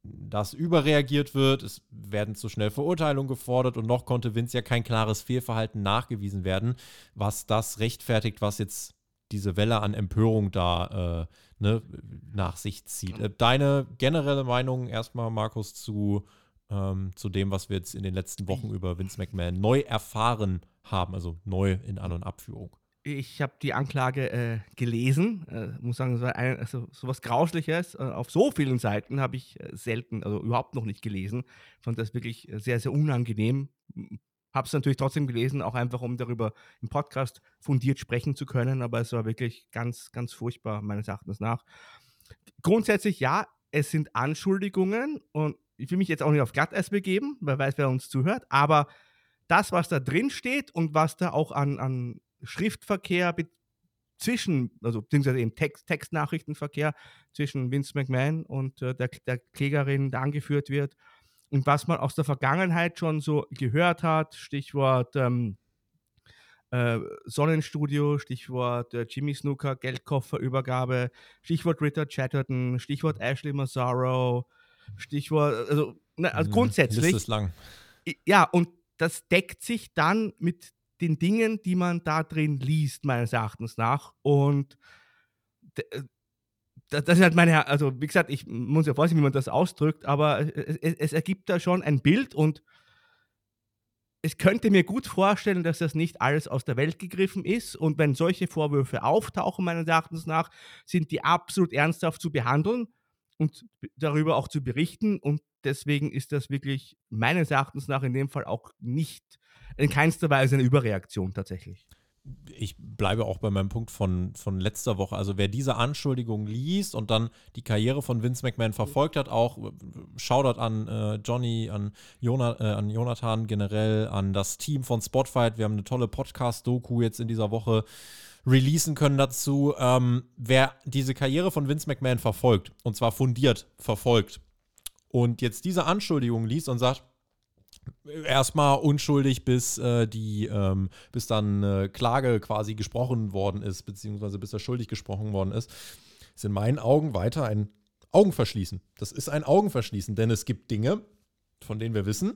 dass überreagiert wird, es werden zu schnell Verurteilungen gefordert und noch konnte Vince ja kein klares Fehlverhalten nachgewiesen werden, was das rechtfertigt, was jetzt diese Welle an Empörung da äh, ne, nach sich zieht. Äh, deine generelle Meinung erstmal, Markus, zu, ähm, zu dem, was wir jetzt in den letzten Wochen über Vince McMahon neu erfahren haben, also neu in An- und Abführung. Ich habe die Anklage äh, gelesen, äh, muss sagen, es war ein, also sowas Grausliches. Äh, auf so vielen Seiten habe ich äh, selten, also überhaupt noch nicht gelesen. Fand das wirklich sehr, sehr unangenehm habe es natürlich trotzdem gelesen, auch einfach, um darüber im Podcast fundiert sprechen zu können. Aber es war wirklich ganz, ganz furchtbar, meines Erachtens nach. Grundsätzlich ja, es sind Anschuldigungen und ich will mich jetzt auch nicht auf Glatteis begeben, wer weiß, wer uns zuhört. Aber das, was da drin steht und was da auch an, an Schriftverkehr zwischen, also beziehungsweise eben Text, Textnachrichtenverkehr zwischen Vince McMahon und äh, der, der Klägerin, der angeführt wird, und was man aus der Vergangenheit schon so gehört hat, Stichwort ähm, äh, Sonnenstudio, Stichwort äh, Jimmy Snooker, Geldkofferübergabe, Stichwort Richard Chatterton, Stichwort Ashley Mazzaro, Stichwort, also, ne, also mhm, grundsätzlich. ist lang. Ja, und das deckt sich dann mit den Dingen, die man da drin liest, meines Erachtens nach. Und äh, das, ist halt meine, also wie gesagt, ich muss ja vorstellen, wie man das ausdrückt, aber es, es, ergibt da schon ein Bild und es könnte mir gut vorstellen, dass das nicht alles aus der Welt gegriffen ist und wenn solche Vorwürfe auftauchen, meines Erachtens nach, sind die absolut ernsthaft zu behandeln und darüber auch zu berichten und deswegen ist das wirklich meines Erachtens nach in dem Fall auch nicht in keinster Weise eine Überreaktion tatsächlich ich bleibe auch bei meinem Punkt von, von letzter Woche. Also wer diese Anschuldigungen liest und dann die Karriere von Vince McMahon verfolgt hat, auch Shoutout an äh, Johnny, an, Jona, äh, an Jonathan generell, an das Team von Spotfight. Wir haben eine tolle Podcast-Doku jetzt in dieser Woche releasen können dazu. Ähm, wer diese Karriere von Vince McMahon verfolgt, und zwar fundiert verfolgt, und jetzt diese Anschuldigungen liest und sagt, erstmal unschuldig, bis äh, die, ähm, bis dann äh, Klage quasi gesprochen worden ist, beziehungsweise bis er schuldig gesprochen worden ist, ist in meinen Augen weiter ein Augenverschließen. Das ist ein Augenverschließen, denn es gibt Dinge, von denen wir wissen,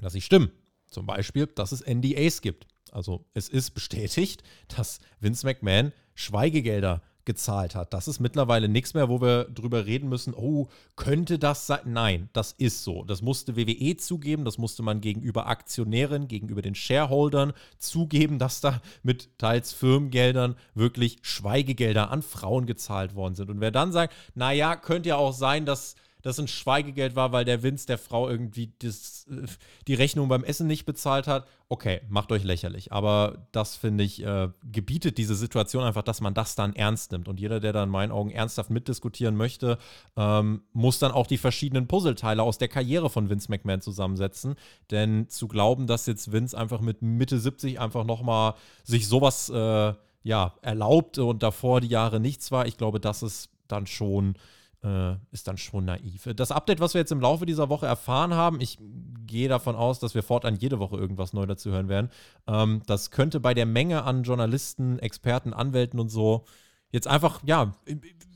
dass sie stimmen. Zum Beispiel, dass es NDAs gibt. Also es ist bestätigt, dass Vince McMahon Schweigegelder gezahlt hat. Das ist mittlerweile nichts mehr, wo wir drüber reden müssen, oh, könnte das sein? Nein, das ist so. Das musste WWE zugeben, das musste man gegenüber Aktionären, gegenüber den Shareholdern zugeben, dass da mit teils Firmengeldern wirklich Schweigegelder an Frauen gezahlt worden sind. Und wer dann sagt, naja, könnte ja auch sein, dass das ein Schweigegeld war, weil der Vince der Frau irgendwie das, äh, die Rechnung beim Essen nicht bezahlt hat. Okay, macht euch lächerlich. Aber das, finde ich, äh, gebietet diese Situation einfach, dass man das dann ernst nimmt. Und jeder, der da in meinen Augen ernsthaft mitdiskutieren möchte, ähm, muss dann auch die verschiedenen Puzzleteile aus der Karriere von Vince McMahon zusammensetzen. Denn zu glauben, dass jetzt Vince einfach mit Mitte 70 einfach nochmal sich sowas äh, ja, erlaubt und davor die Jahre nichts war, ich glaube, das ist dann schon äh, ist dann schon naiv. Das Update, was wir jetzt im Laufe dieser Woche erfahren haben, ich gehe davon aus, dass wir fortan jede Woche irgendwas neu dazu hören werden. Ähm, das könnte bei der Menge an Journalisten, Experten, Anwälten und so jetzt einfach, ja,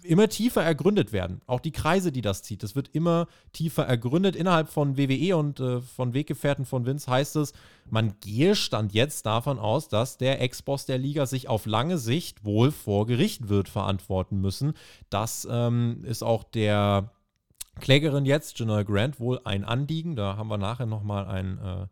immer tiefer ergründet werden. Auch die Kreise, die das zieht, das wird immer tiefer ergründet. Innerhalb von WWE und äh, von Weggefährten von Vince heißt es, man gehe Stand jetzt davon aus, dass der Ex-Boss der Liga sich auf lange Sicht wohl vor Gericht wird verantworten müssen. Das ähm, ist auch der Klägerin jetzt, General Grant, wohl ein Anliegen. Da haben wir nachher nochmal ein, äh,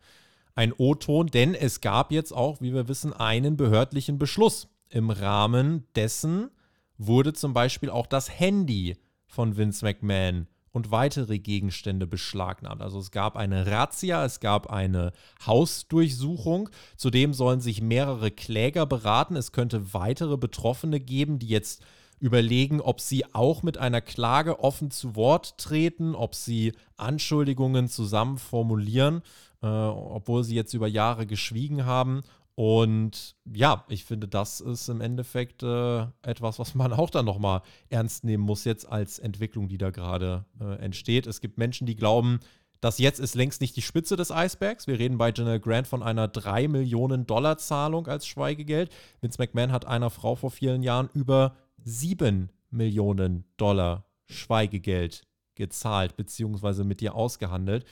ein O-Ton, denn es gab jetzt auch, wie wir wissen, einen behördlichen Beschluss im Rahmen dessen wurde zum Beispiel auch das Handy von Vince McMahon und weitere Gegenstände beschlagnahmt. Also es gab eine Razzia, es gab eine Hausdurchsuchung. Zudem sollen sich mehrere Kläger beraten. Es könnte weitere Betroffene geben, die jetzt überlegen, ob sie auch mit einer Klage offen zu Wort treten, ob sie Anschuldigungen zusammen formulieren, äh, obwohl sie jetzt über Jahre geschwiegen haben. Und ja, ich finde, das ist im Endeffekt äh, etwas, was man auch dann nochmal ernst nehmen muss, jetzt als Entwicklung, die da gerade äh, entsteht. Es gibt Menschen, die glauben, das jetzt ist längst nicht die Spitze des Eisbergs. Wir reden bei General Grant von einer 3 Millionen Dollar Zahlung als Schweigegeld. Vince McMahon hat einer Frau vor vielen Jahren über 7 Millionen Dollar Schweigegeld gezahlt, beziehungsweise mit ihr ausgehandelt.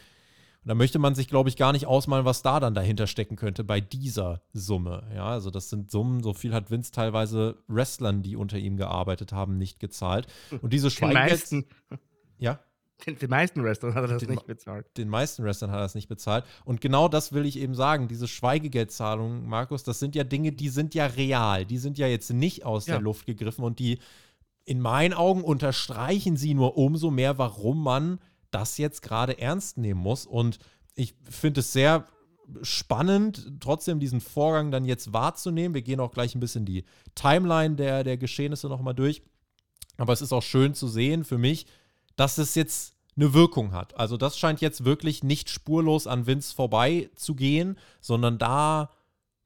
Und da möchte man sich, glaube ich, gar nicht ausmalen, was da dann dahinter stecken könnte bei dieser Summe. Ja, also das sind Summen, so viel hat Vince teilweise Wrestlern, die unter ihm gearbeitet haben, nicht gezahlt. Und diese Schweigegeld. Ja? Den, den, meisten Wrestlern hat er das den, nicht bezahlt. Den meisten Wrestlern hat er das nicht bezahlt. Und genau das will ich eben sagen. Diese Schweigegeldzahlungen, Markus, das sind ja Dinge, die sind ja real. Die sind ja jetzt nicht aus ja. der Luft gegriffen und die in meinen Augen unterstreichen sie nur umso mehr, warum man das jetzt gerade ernst nehmen muss. Und ich finde es sehr spannend, trotzdem diesen Vorgang dann jetzt wahrzunehmen. Wir gehen auch gleich ein bisschen die Timeline der, der Geschehnisse nochmal durch. Aber es ist auch schön zu sehen für mich, dass es jetzt eine Wirkung hat. Also das scheint jetzt wirklich nicht spurlos an Vince vorbei zu gehen, sondern da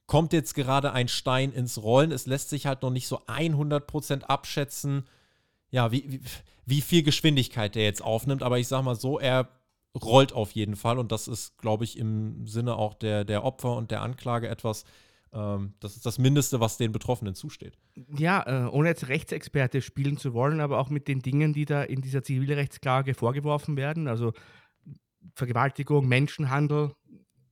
kommt jetzt gerade ein Stein ins Rollen. Es lässt sich halt noch nicht so 100% abschätzen, ja, wie, wie, wie viel Geschwindigkeit der jetzt aufnimmt. Aber ich sag mal so, er rollt auf jeden Fall und das ist, glaube ich, im Sinne auch der, der Opfer und der Anklage etwas, ähm, das ist das Mindeste, was den Betroffenen zusteht. Ja, äh, ohne jetzt Rechtsexperte spielen zu wollen, aber auch mit den Dingen, die da in dieser Zivilrechtsklage vorgeworfen werden, also Vergewaltigung, Menschenhandel,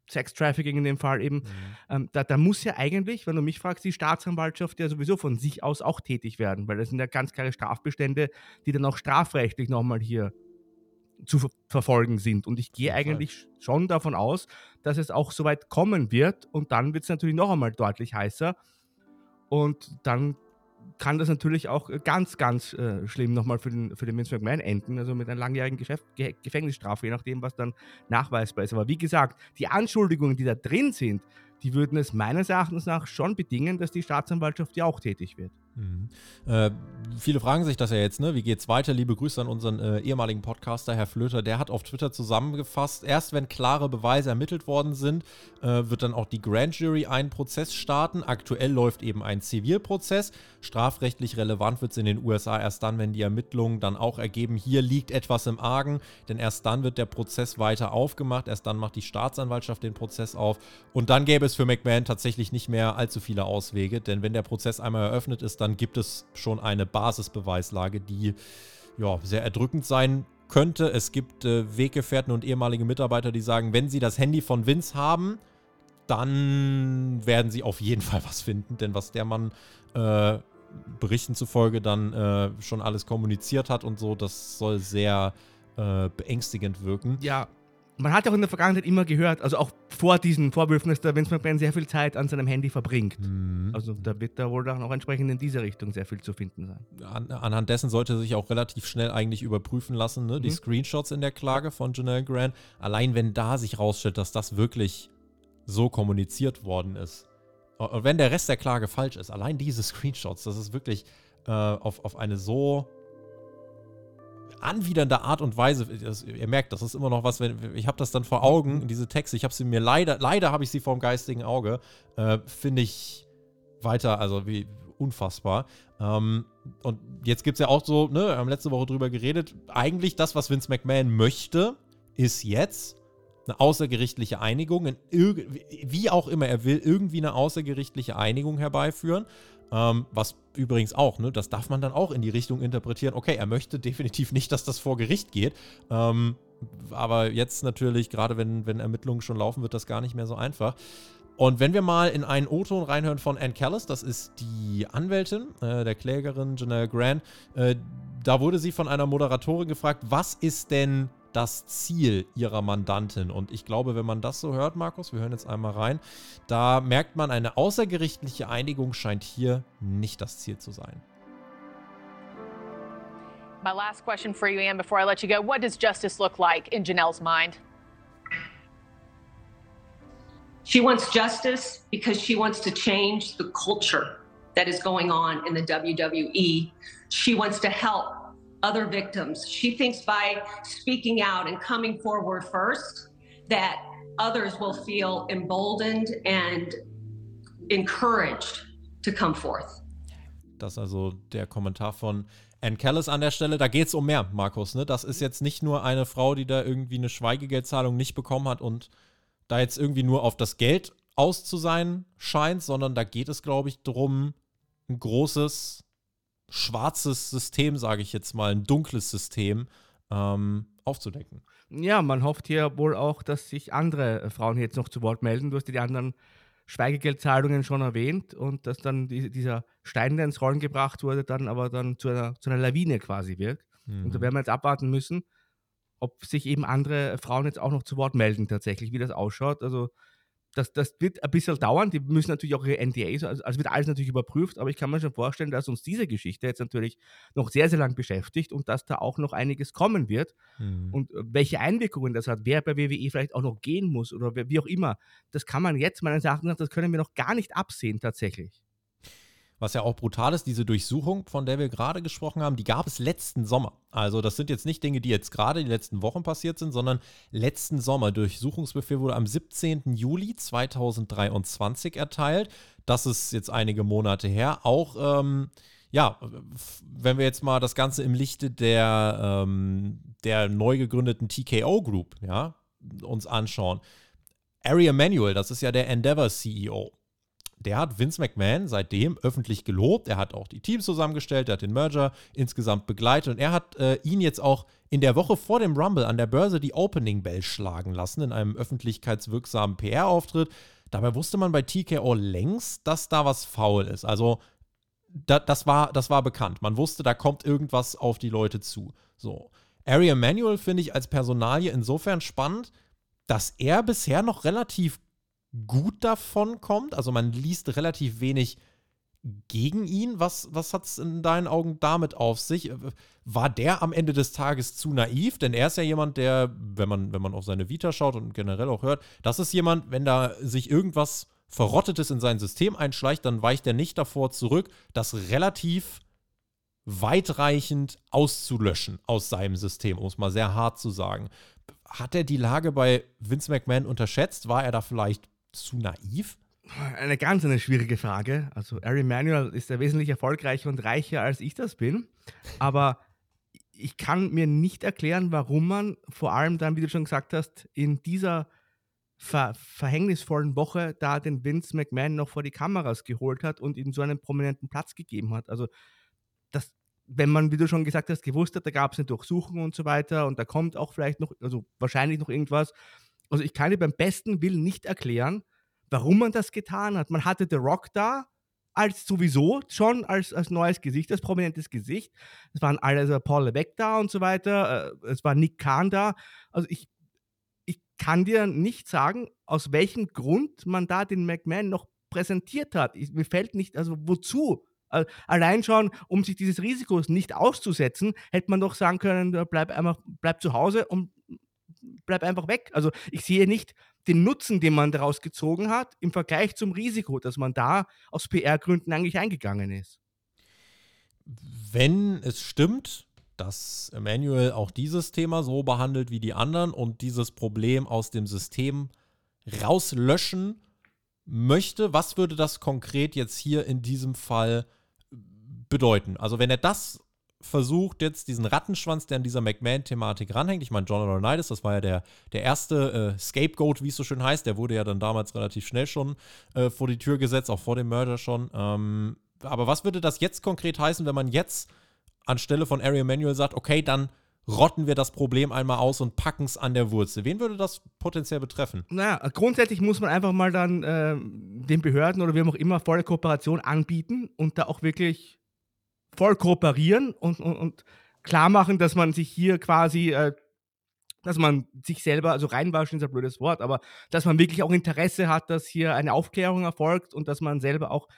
Sex-Trafficking in dem Fall eben, mhm. ähm, da, da, muss ja eigentlich, wenn du mich fragst, die Staatsanwaltschaft ja sowieso von sich aus auch tätig werden, weil das sind ja ganz klare Strafbestände, die dann auch strafrechtlich nochmal hier zu ver verfolgen sind. Und ich gehe eigentlich schon davon aus, dass es auch so weit kommen wird und dann wird es natürlich noch einmal deutlich heißer. Und dann kann das natürlich auch ganz, ganz äh, schlimm nochmal für den, für den Vince McMahon enden, also mit einer langjährigen Geschäft, Ge Gefängnisstrafe, je nachdem, was dann nachweisbar ist. Aber wie gesagt, die Anschuldigungen, die da drin sind, die würden es meines Erachtens nach schon bedingen, dass die Staatsanwaltschaft ja auch tätig wird. Mhm. Äh, viele fragen sich das ja jetzt, ne? Wie geht's weiter? Liebe Grüße an unseren äh, ehemaligen Podcaster, Herr Flöter. Der hat auf Twitter zusammengefasst, erst wenn klare Beweise ermittelt worden sind, äh, wird dann auch die Grand Jury einen Prozess starten. Aktuell läuft eben ein Zivilprozess. Strafrechtlich relevant wird es in den USA erst dann, wenn die Ermittlungen dann auch ergeben, hier liegt etwas im Argen, denn erst dann wird der Prozess weiter aufgemacht, erst dann macht die Staatsanwaltschaft den Prozess auf und dann gäbe es für McMahon tatsächlich nicht mehr allzu viele Auswege, denn wenn der Prozess einmal eröffnet ist, dann dann gibt es schon eine Basisbeweislage, die ja, sehr erdrückend sein könnte. Es gibt äh, Weggefährten und ehemalige Mitarbeiter, die sagen, wenn sie das Handy von Vince haben, dann werden sie auf jeden Fall was finden, denn was der Mann äh, Berichten zufolge dann äh, schon alles kommuniziert hat und so, das soll sehr äh, beängstigend wirken. Ja, man hat ja auch in der Vergangenheit immer gehört, also auch vor diesen Vorwürfen, dass der Vince McMahon sehr viel Zeit an seinem Handy verbringt. Mhm. Also da wird da wohl dann auch entsprechend in diese Richtung sehr viel zu finden sein. An, anhand dessen sollte sich auch relativ schnell eigentlich überprüfen lassen, ne? die mhm. Screenshots in der Klage von Janelle Grant. Allein wenn da sich rausstellt, dass das wirklich so kommuniziert worden ist. Und wenn der Rest der Klage falsch ist, allein diese Screenshots, das ist wirklich äh, auf, auf eine so anwidernder Art und Weise, das, ihr merkt, das ist immer noch was, wenn ich habe das dann vor Augen, diese Texte, ich habe sie mir leider, leider habe ich sie vor dem geistigen Auge, äh, finde ich weiter, also wie unfassbar. Ähm, und jetzt gibt es ja auch so, ne, wir haben letzte Woche drüber geredet, eigentlich das, was Vince McMahon möchte, ist jetzt eine außergerichtliche Einigung, wie auch immer er will, irgendwie eine außergerichtliche Einigung herbeiführen. Ähm, was übrigens auch, ne, das darf man dann auch in die Richtung interpretieren. Okay, er möchte definitiv nicht, dass das vor Gericht geht. Ähm, aber jetzt natürlich, gerade wenn, wenn Ermittlungen schon laufen, wird das gar nicht mehr so einfach. Und wenn wir mal in einen O-Ton reinhören von Ann Callis, das ist die Anwältin äh, der Klägerin Janelle Grant, äh, da wurde sie von einer Moderatorin gefragt, was ist denn das Ziel ihrer Mandantin. Und ich glaube, wenn man das so hört, Markus, wir hören jetzt einmal rein, da merkt man, eine außergerichtliche Einigung scheint hier nicht das Ziel zu sein. My last question for you, Anne, before I let you go. What does justice look like in Janelle's mind? She wants justice because she wants to change the culture that is going on in the WWE. She wants to help other victims. She thinks by speaking out and coming forward first that others will feel emboldened and encouraged to come forth. Das also der Kommentar von Ann Callis an der Stelle. Da geht es um mehr, Markus. Ne? Das ist jetzt nicht nur eine Frau, die da irgendwie eine Schweigegeldzahlung nicht bekommen hat und da jetzt irgendwie nur auf das Geld aus zu sein scheint, sondern da geht es, glaube ich, darum, ein großes, schwarzes System, sage ich jetzt mal, ein dunkles System ähm, aufzudecken. Ja, man hofft hier wohl auch, dass sich andere Frauen jetzt noch zu Wort melden. Du hast die anderen Schweigegeldzahlungen schon erwähnt und dass dann die, dieser Stein, der ins Rollen gebracht wurde, dann aber dann zu einer, zu einer Lawine quasi wird. Mhm. Und da mhm. werden wir jetzt abwarten müssen, ob sich eben andere Frauen jetzt auch noch zu Wort melden tatsächlich, wie das ausschaut. Also das, das wird ein bisschen dauern. Die müssen natürlich auch ihre NDAs, also, also wird alles natürlich überprüft, aber ich kann mir schon vorstellen, dass uns diese Geschichte jetzt natürlich noch sehr, sehr lang beschäftigt und dass da auch noch einiges kommen wird. Mhm. Und äh, welche Einwirkungen das hat, wer bei WWE vielleicht auch noch gehen muss oder wie auch immer, das kann man jetzt meines Erachtens, das können wir noch gar nicht absehen tatsächlich. Was ja auch brutal ist, diese Durchsuchung, von der wir gerade gesprochen haben, die gab es letzten Sommer. Also das sind jetzt nicht Dinge, die jetzt gerade die letzten Wochen passiert sind, sondern letzten Sommer. Durchsuchungsbefehl wurde am 17. Juli 2023 erteilt. Das ist jetzt einige Monate her. Auch, ähm, ja, wenn wir jetzt mal das Ganze im Lichte der, ähm, der neu gegründeten TKO Group, ja, uns anschauen. Ari Emanuel, das ist ja der Endeavor CEO der hat Vince McMahon seitdem öffentlich gelobt. Er hat auch die Teams zusammengestellt, er hat den Merger insgesamt begleitet und er hat äh, ihn jetzt auch in der Woche vor dem Rumble an der Börse die Opening Bell schlagen lassen in einem öffentlichkeitswirksamen PR-Auftritt. Dabei wusste man bei TKO längst, dass da was faul ist. Also da, das, war, das war bekannt. Man wusste, da kommt irgendwas auf die Leute zu. So. Ari Emanuel finde ich als Personalie insofern spannend, dass er bisher noch relativ gut davon kommt. Also man liest relativ wenig gegen ihn. Was, was hat es in deinen Augen damit auf sich? War der am Ende des Tages zu naiv? Denn er ist ja jemand, der, wenn man, wenn man auf seine Vita schaut und generell auch hört, das ist jemand, wenn da sich irgendwas Verrottetes in sein System einschleicht, dann weicht er nicht davor zurück, das relativ weitreichend auszulöschen aus seinem System, um es mal sehr hart zu sagen. Hat er die Lage bei Vince McMahon unterschätzt? War er da vielleicht zu naiv? Eine ganz eine schwierige Frage. Also Ari Manuel ist ja wesentlich erfolgreicher und reicher, als ich das bin. Aber ich kann mir nicht erklären, warum man vor allem dann, wie du schon gesagt hast, in dieser ver verhängnisvollen Woche da den Vince McMahon noch vor die Kameras geholt hat und ihm so einen prominenten Platz gegeben hat. Also das, wenn man, wie du schon gesagt hast, gewusst hat, da gab es eine Durchsuchung und so weiter und da kommt auch vielleicht noch, also wahrscheinlich noch irgendwas, also ich kann dir beim besten Willen nicht erklären, warum man das getan hat. Man hatte The Rock da als sowieso schon als, als neues Gesicht, als prominentes Gesicht. Es waren alle, also Paul Levesque da und so weiter. Äh, es war Nick Kahn da. Also ich, ich kann dir nicht sagen, aus welchem Grund man da den McMahon noch präsentiert hat. Ich, mir fällt nicht, also wozu? Allein schon, um sich dieses Risikos nicht auszusetzen, hätte man doch sagen können, bleib, einfach, bleib zu Hause und bleib einfach weg. Also ich sehe nicht den Nutzen, den man daraus gezogen hat, im Vergleich zum Risiko, dass man da aus PR-Gründen eigentlich eingegangen ist. Wenn es stimmt, dass Emmanuel auch dieses Thema so behandelt wie die anderen und dieses Problem aus dem System rauslöschen möchte, was würde das konkret jetzt hier in diesem Fall bedeuten? Also wenn er das versucht jetzt diesen Rattenschwanz, der an dieser McMahon-Thematik ranhängt. Ich meine, John Laurinaitis, das war ja der, der erste äh, Scapegoat, wie es so schön heißt. Der wurde ja dann damals relativ schnell schon äh, vor die Tür gesetzt, auch vor dem Murder schon. Ähm, aber was würde das jetzt konkret heißen, wenn man jetzt anstelle von Ari Emanuel sagt, okay, dann rotten wir das Problem einmal aus und packen es an der Wurzel. Wen würde das potenziell betreffen? Naja, grundsätzlich muss man einfach mal dann äh, den Behörden oder wem auch immer volle Kooperation anbieten und da auch wirklich voll kooperieren und, und, und klar machen, dass man sich hier quasi, äh, dass man sich selber, also reinwaschen ist ein blödes Wort, aber dass man wirklich auch Interesse hat, dass hier eine Aufklärung erfolgt und dass man selber auch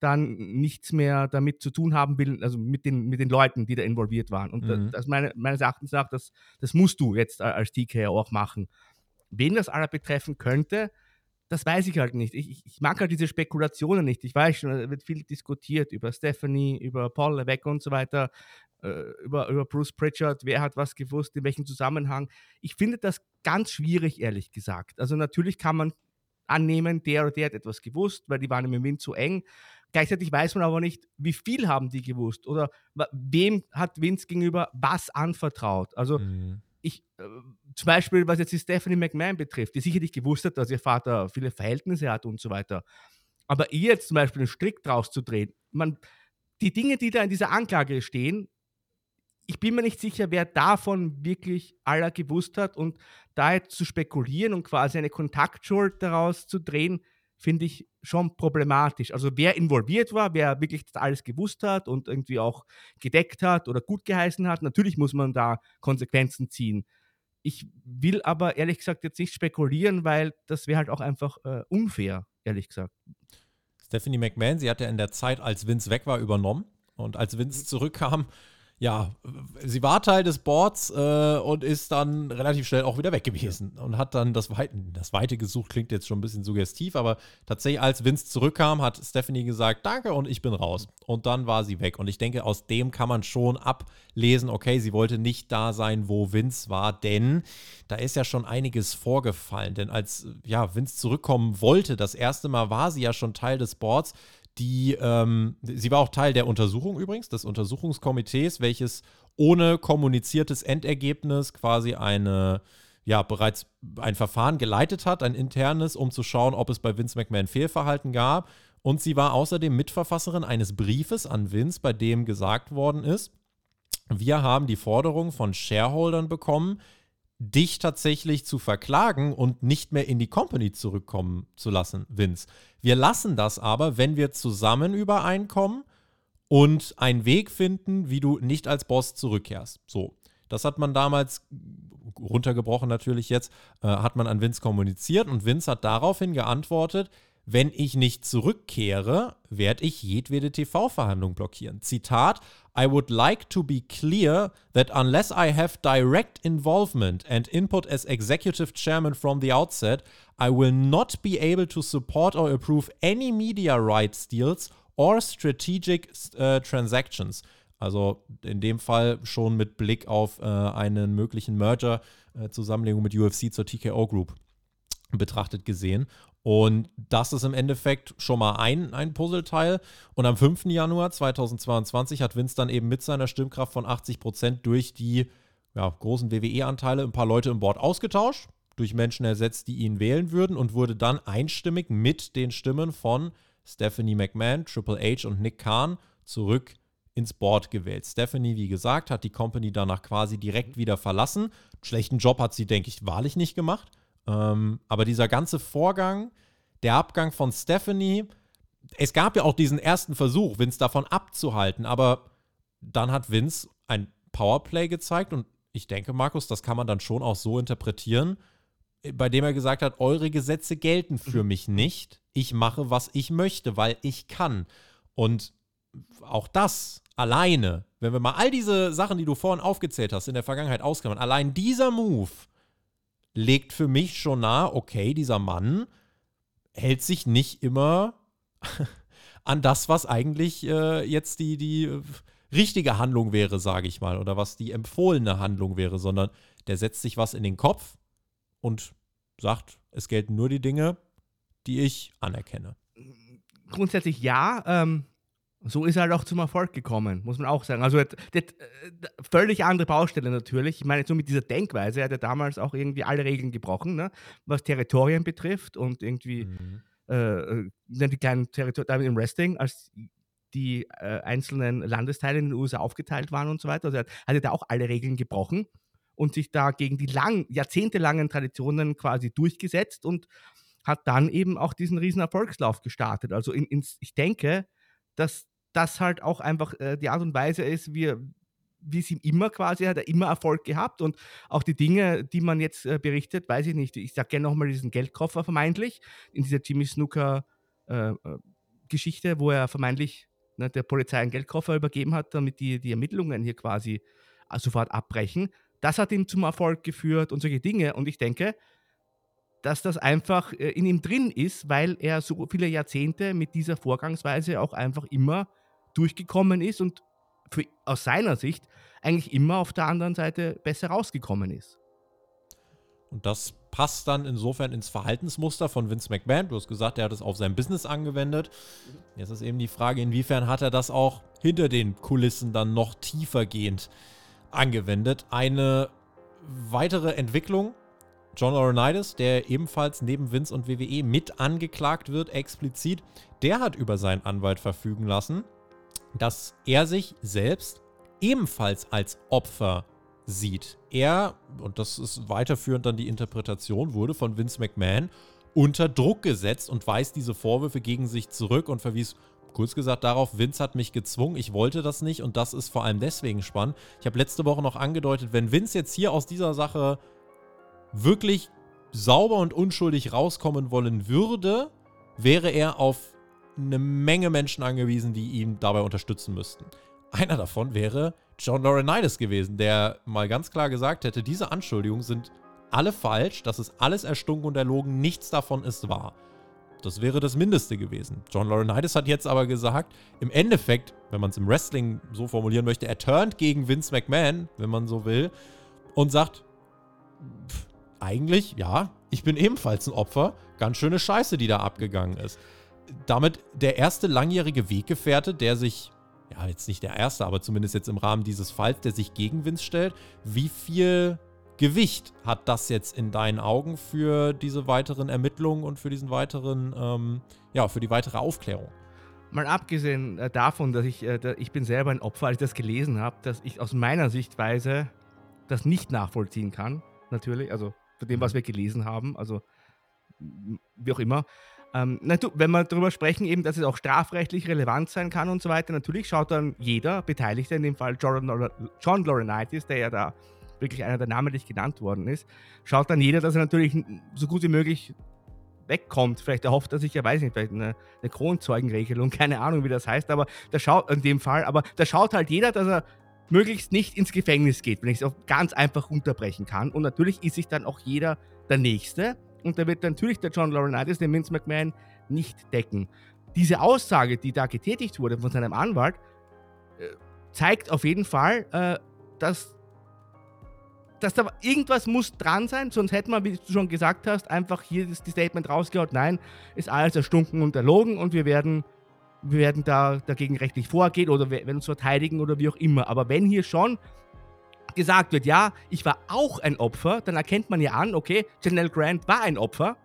dann nichts mehr damit zu tun haben will, also mit den, mit den Leuten, die da involviert waren. Und mhm. das meine, meines Erachtens sagt, das, das musst du jetzt als TK auch machen. Wen das aller betreffen könnte, das weiß ich halt nicht. Ich, ich, mag halt diese Spekulationen nicht. Ich weiß schon, es wird viel diskutiert über Stephanie, über Paul Levesque und so weiter, äh, über, über Bruce Pritchard, wer hat was gewusst, in welchem Zusammenhang. Ich finde das ganz schwierig, ehrlich gesagt. Also natürlich kann man annehmen, der oder der hat etwas gewusst, weil die waren im Wind zu eng. Gleichzeitig weiß man aber nicht, wie viel haben die gewusst oder wem hat Vince gegenüber was anvertraut. Also mhm. Ich, äh, zum Beispiel, was jetzt die Stephanie McMahon betrifft, die sicherlich gewusst hat, dass ihr Vater viele Verhältnisse hat und so weiter. Aber ihr jetzt zum Beispiel einen Strick draus zu drehen, man, die Dinge, die da in dieser Anklage stehen, ich bin mir nicht sicher, wer davon wirklich aller gewusst hat und da jetzt zu spekulieren und quasi eine Kontaktschuld daraus zu drehen, finde ich schon problematisch. Also wer involviert war, wer wirklich das alles gewusst hat und irgendwie auch gedeckt hat oder gut geheißen hat, natürlich muss man da Konsequenzen ziehen. Ich will aber ehrlich gesagt jetzt nicht spekulieren, weil das wäre halt auch einfach äh, unfair, ehrlich gesagt. Stephanie McMahon, sie hat ja in der Zeit, als Vince weg war, übernommen. Und als Vince zurückkam, ja, sie war Teil des Boards äh, und ist dann relativ schnell auch wieder weg gewesen und hat dann das Weite, das Weite gesucht, klingt jetzt schon ein bisschen suggestiv, aber tatsächlich, als Vince zurückkam, hat Stephanie gesagt, danke und ich bin raus. Und dann war sie weg. Und ich denke, aus dem kann man schon ablesen, okay, sie wollte nicht da sein, wo Vince war, denn da ist ja schon einiges vorgefallen. Denn als ja, Vince zurückkommen wollte, das erste Mal war sie ja schon Teil des Boards, die, ähm, sie war auch Teil der Untersuchung übrigens, des Untersuchungskomitees, welches ohne kommuniziertes Endergebnis quasi eine, ja, bereits ein Verfahren geleitet hat, ein internes, um zu schauen, ob es bei Vince McMahon Fehlverhalten gab. Und sie war außerdem Mitverfasserin eines Briefes an Vince, bei dem gesagt worden ist, wir haben die Forderung von Shareholdern bekommen, dich tatsächlich zu verklagen und nicht mehr in die Company zurückkommen zu lassen, Vince. Wir lassen das aber, wenn wir zusammen übereinkommen und einen Weg finden, wie du nicht als Boss zurückkehrst. So, das hat man damals runtergebrochen natürlich jetzt, äh, hat man an Vince kommuniziert und Vince hat daraufhin geantwortet, wenn ich nicht zurückkehre, werde ich jedwede TV-Verhandlung blockieren. Zitat: I would like to be clear that unless I have direct involvement and input as executive chairman from the outset, I will not be able to support or approve any media rights deals or strategic uh, transactions. Also in dem Fall schon mit Blick auf äh, einen möglichen Merger, äh, Zusammenlegung mit UFC zur TKO Group betrachtet gesehen. Und das ist im Endeffekt schon mal ein, ein Puzzleteil. Und am 5. Januar 2022 hat Vince dann eben mit seiner Stimmkraft von 80 Prozent durch die ja, großen WWE-Anteile ein paar Leute im Board ausgetauscht, durch Menschen ersetzt, die ihn wählen würden und wurde dann einstimmig mit den Stimmen von Stephanie McMahon, Triple H und Nick Khan zurück ins Board gewählt. Stephanie, wie gesagt, hat die Company danach quasi direkt wieder verlassen. Schlechten Job hat sie, denke ich, wahrlich nicht gemacht. Ähm, aber dieser ganze Vorgang, der Abgang von Stephanie, es gab ja auch diesen ersten Versuch, Vince davon abzuhalten, aber dann hat Vince ein Powerplay gezeigt und ich denke, Markus, das kann man dann schon auch so interpretieren, bei dem er gesagt hat, eure Gesetze gelten für mhm. mich nicht. Ich mache, was ich möchte, weil ich kann. Und auch das alleine, wenn wir mal all diese Sachen, die du vorhin aufgezählt hast, in der Vergangenheit ausklammern, allein dieser Move legt für mich schon nahe, okay, dieser Mann hält sich nicht immer an das, was eigentlich äh, jetzt die, die äh, richtige Handlung wäre, sage ich mal, oder was die empfohlene Handlung wäre, sondern der setzt sich was in den Kopf und sagt, es gelten nur die Dinge, die ich anerkenne. Grundsätzlich ja. Ähm, so ist er halt auch zum Erfolg gekommen, muss man auch sagen. Also das, das, äh, völlig andere Baustelle natürlich. Ich meine, so mit dieser Denkweise, er hat er damals auch irgendwie alle Regeln gebrochen, ne? was Territorien betrifft und irgendwie mhm. äh, äh die kleinen Territorien im Wrestling, als die äh, einzelnen Landesteile in den USA aufgeteilt waren und so weiter. Also er hat er da auch alle Regeln gebrochen und sich da gegen die lang, jahrzehntelangen Traditionen quasi durchgesetzt und hat dann eben auch diesen riesen Erfolgslauf gestartet. Also in, in, ich denke, dass das halt auch einfach äh, die Art und Weise ist, wie, wie es ihm immer quasi hat, er immer Erfolg gehabt und auch die Dinge, die man jetzt äh, berichtet, weiß ich nicht. Ich sage gerne nochmal diesen Geldkoffer vermeintlich in dieser Jimmy Snooker äh, äh Geschichte, wo er vermeintlich ne, der Polizei einen Geldkoffer übergeben hat, damit die, die Ermittlungen hier quasi äh, sofort abbrechen. Das hat ihm zum Erfolg geführt und solche Dinge. Und ich denke, dass das einfach äh, in ihm drin ist, weil er so viele Jahrzehnte mit dieser Vorgangsweise auch einfach immer durchgekommen ist und für, aus seiner Sicht eigentlich immer auf der anderen Seite besser rausgekommen ist. Und das passt dann insofern ins Verhaltensmuster von Vince McMahon. Du hast gesagt, er hat es auf sein Business angewendet. Jetzt ist eben die Frage, inwiefern hat er das auch hinter den Kulissen dann noch tiefergehend angewendet. Eine weitere Entwicklung. John Laurinaitis, der ebenfalls neben Vince und WWE mit angeklagt wird, explizit, der hat über seinen Anwalt verfügen lassen, dass er sich selbst ebenfalls als Opfer sieht. Er, und das ist weiterführend dann die Interpretation, wurde von Vince McMahon unter Druck gesetzt und weist diese Vorwürfe gegen sich zurück und verwies kurz gesagt darauf, Vince hat mich gezwungen, ich wollte das nicht und das ist vor allem deswegen spannend. Ich habe letzte Woche noch angedeutet, wenn Vince jetzt hier aus dieser Sache wirklich sauber und unschuldig rauskommen wollen würde, wäre er auf eine Menge Menschen angewiesen, die ihn dabei unterstützen müssten. Einer davon wäre John Laurinaitis gewesen, der mal ganz klar gesagt hätte, diese Anschuldigungen sind alle falsch, das ist alles erstunken und erlogen, nichts davon ist wahr. Das wäre das Mindeste gewesen. John Laurinaitis hat jetzt aber gesagt, im Endeffekt, wenn man es im Wrestling so formulieren möchte, er turnt gegen Vince McMahon, wenn man so will, und sagt, pff, eigentlich, ja, ich bin ebenfalls ein Opfer. Ganz schöne Scheiße, die da abgegangen ist. Damit der erste langjährige Weggefährte, der sich ja, jetzt nicht der erste, aber zumindest jetzt im Rahmen dieses Falls, der sich gegen Vince stellt. Wie viel Gewicht hat das jetzt in deinen Augen für diese weiteren Ermittlungen und für diesen weiteren, ähm, ja, für die weitere Aufklärung? Mal abgesehen äh, davon, dass ich, äh, ich bin selber ein Opfer, als ich das gelesen habe, dass ich aus meiner Sichtweise das nicht nachvollziehen kann, natürlich, also von dem, was mhm. wir gelesen haben, also wie auch immer. Ähm, na, du, wenn wir darüber sprechen, eben, dass es auch strafrechtlich relevant sein kann und so weiter, natürlich schaut dann jeder Beteiligte, in dem Fall John, John Laurinaitis, der ja da wirklich einer der namentlich genannt worden ist, schaut dann jeder, dass er natürlich so gut wie möglich wegkommt. Vielleicht erhofft er sich, ja weiß nicht, vielleicht eine, eine Kronzeugenregelung, keine Ahnung, wie das heißt, aber da schaut in dem Fall, aber da schaut halt jeder, dass er möglichst nicht ins Gefängnis geht, wenn ich es auch ganz einfach unterbrechen kann. Und natürlich ist sich dann auch jeder der Nächste, und da wird natürlich der John Laurinaitis den Vince McMahon nicht decken. Diese Aussage, die da getätigt wurde von seinem Anwalt, äh, zeigt auf jeden Fall, äh, dass, dass da irgendwas muss dran sein, sonst hätte man, wie du schon gesagt hast, einfach hier das, Statement rausgehauen, nein, ist alles erstunken und erlogen und wir werden, wir werden da dagegen rechtlich vorgehen oder werden uns verteidigen oder wie auch immer. Aber wenn hier schon gesagt wird, ja, ich war auch ein Opfer, dann erkennt man ja an, okay, Janelle Grant war ein Opfer.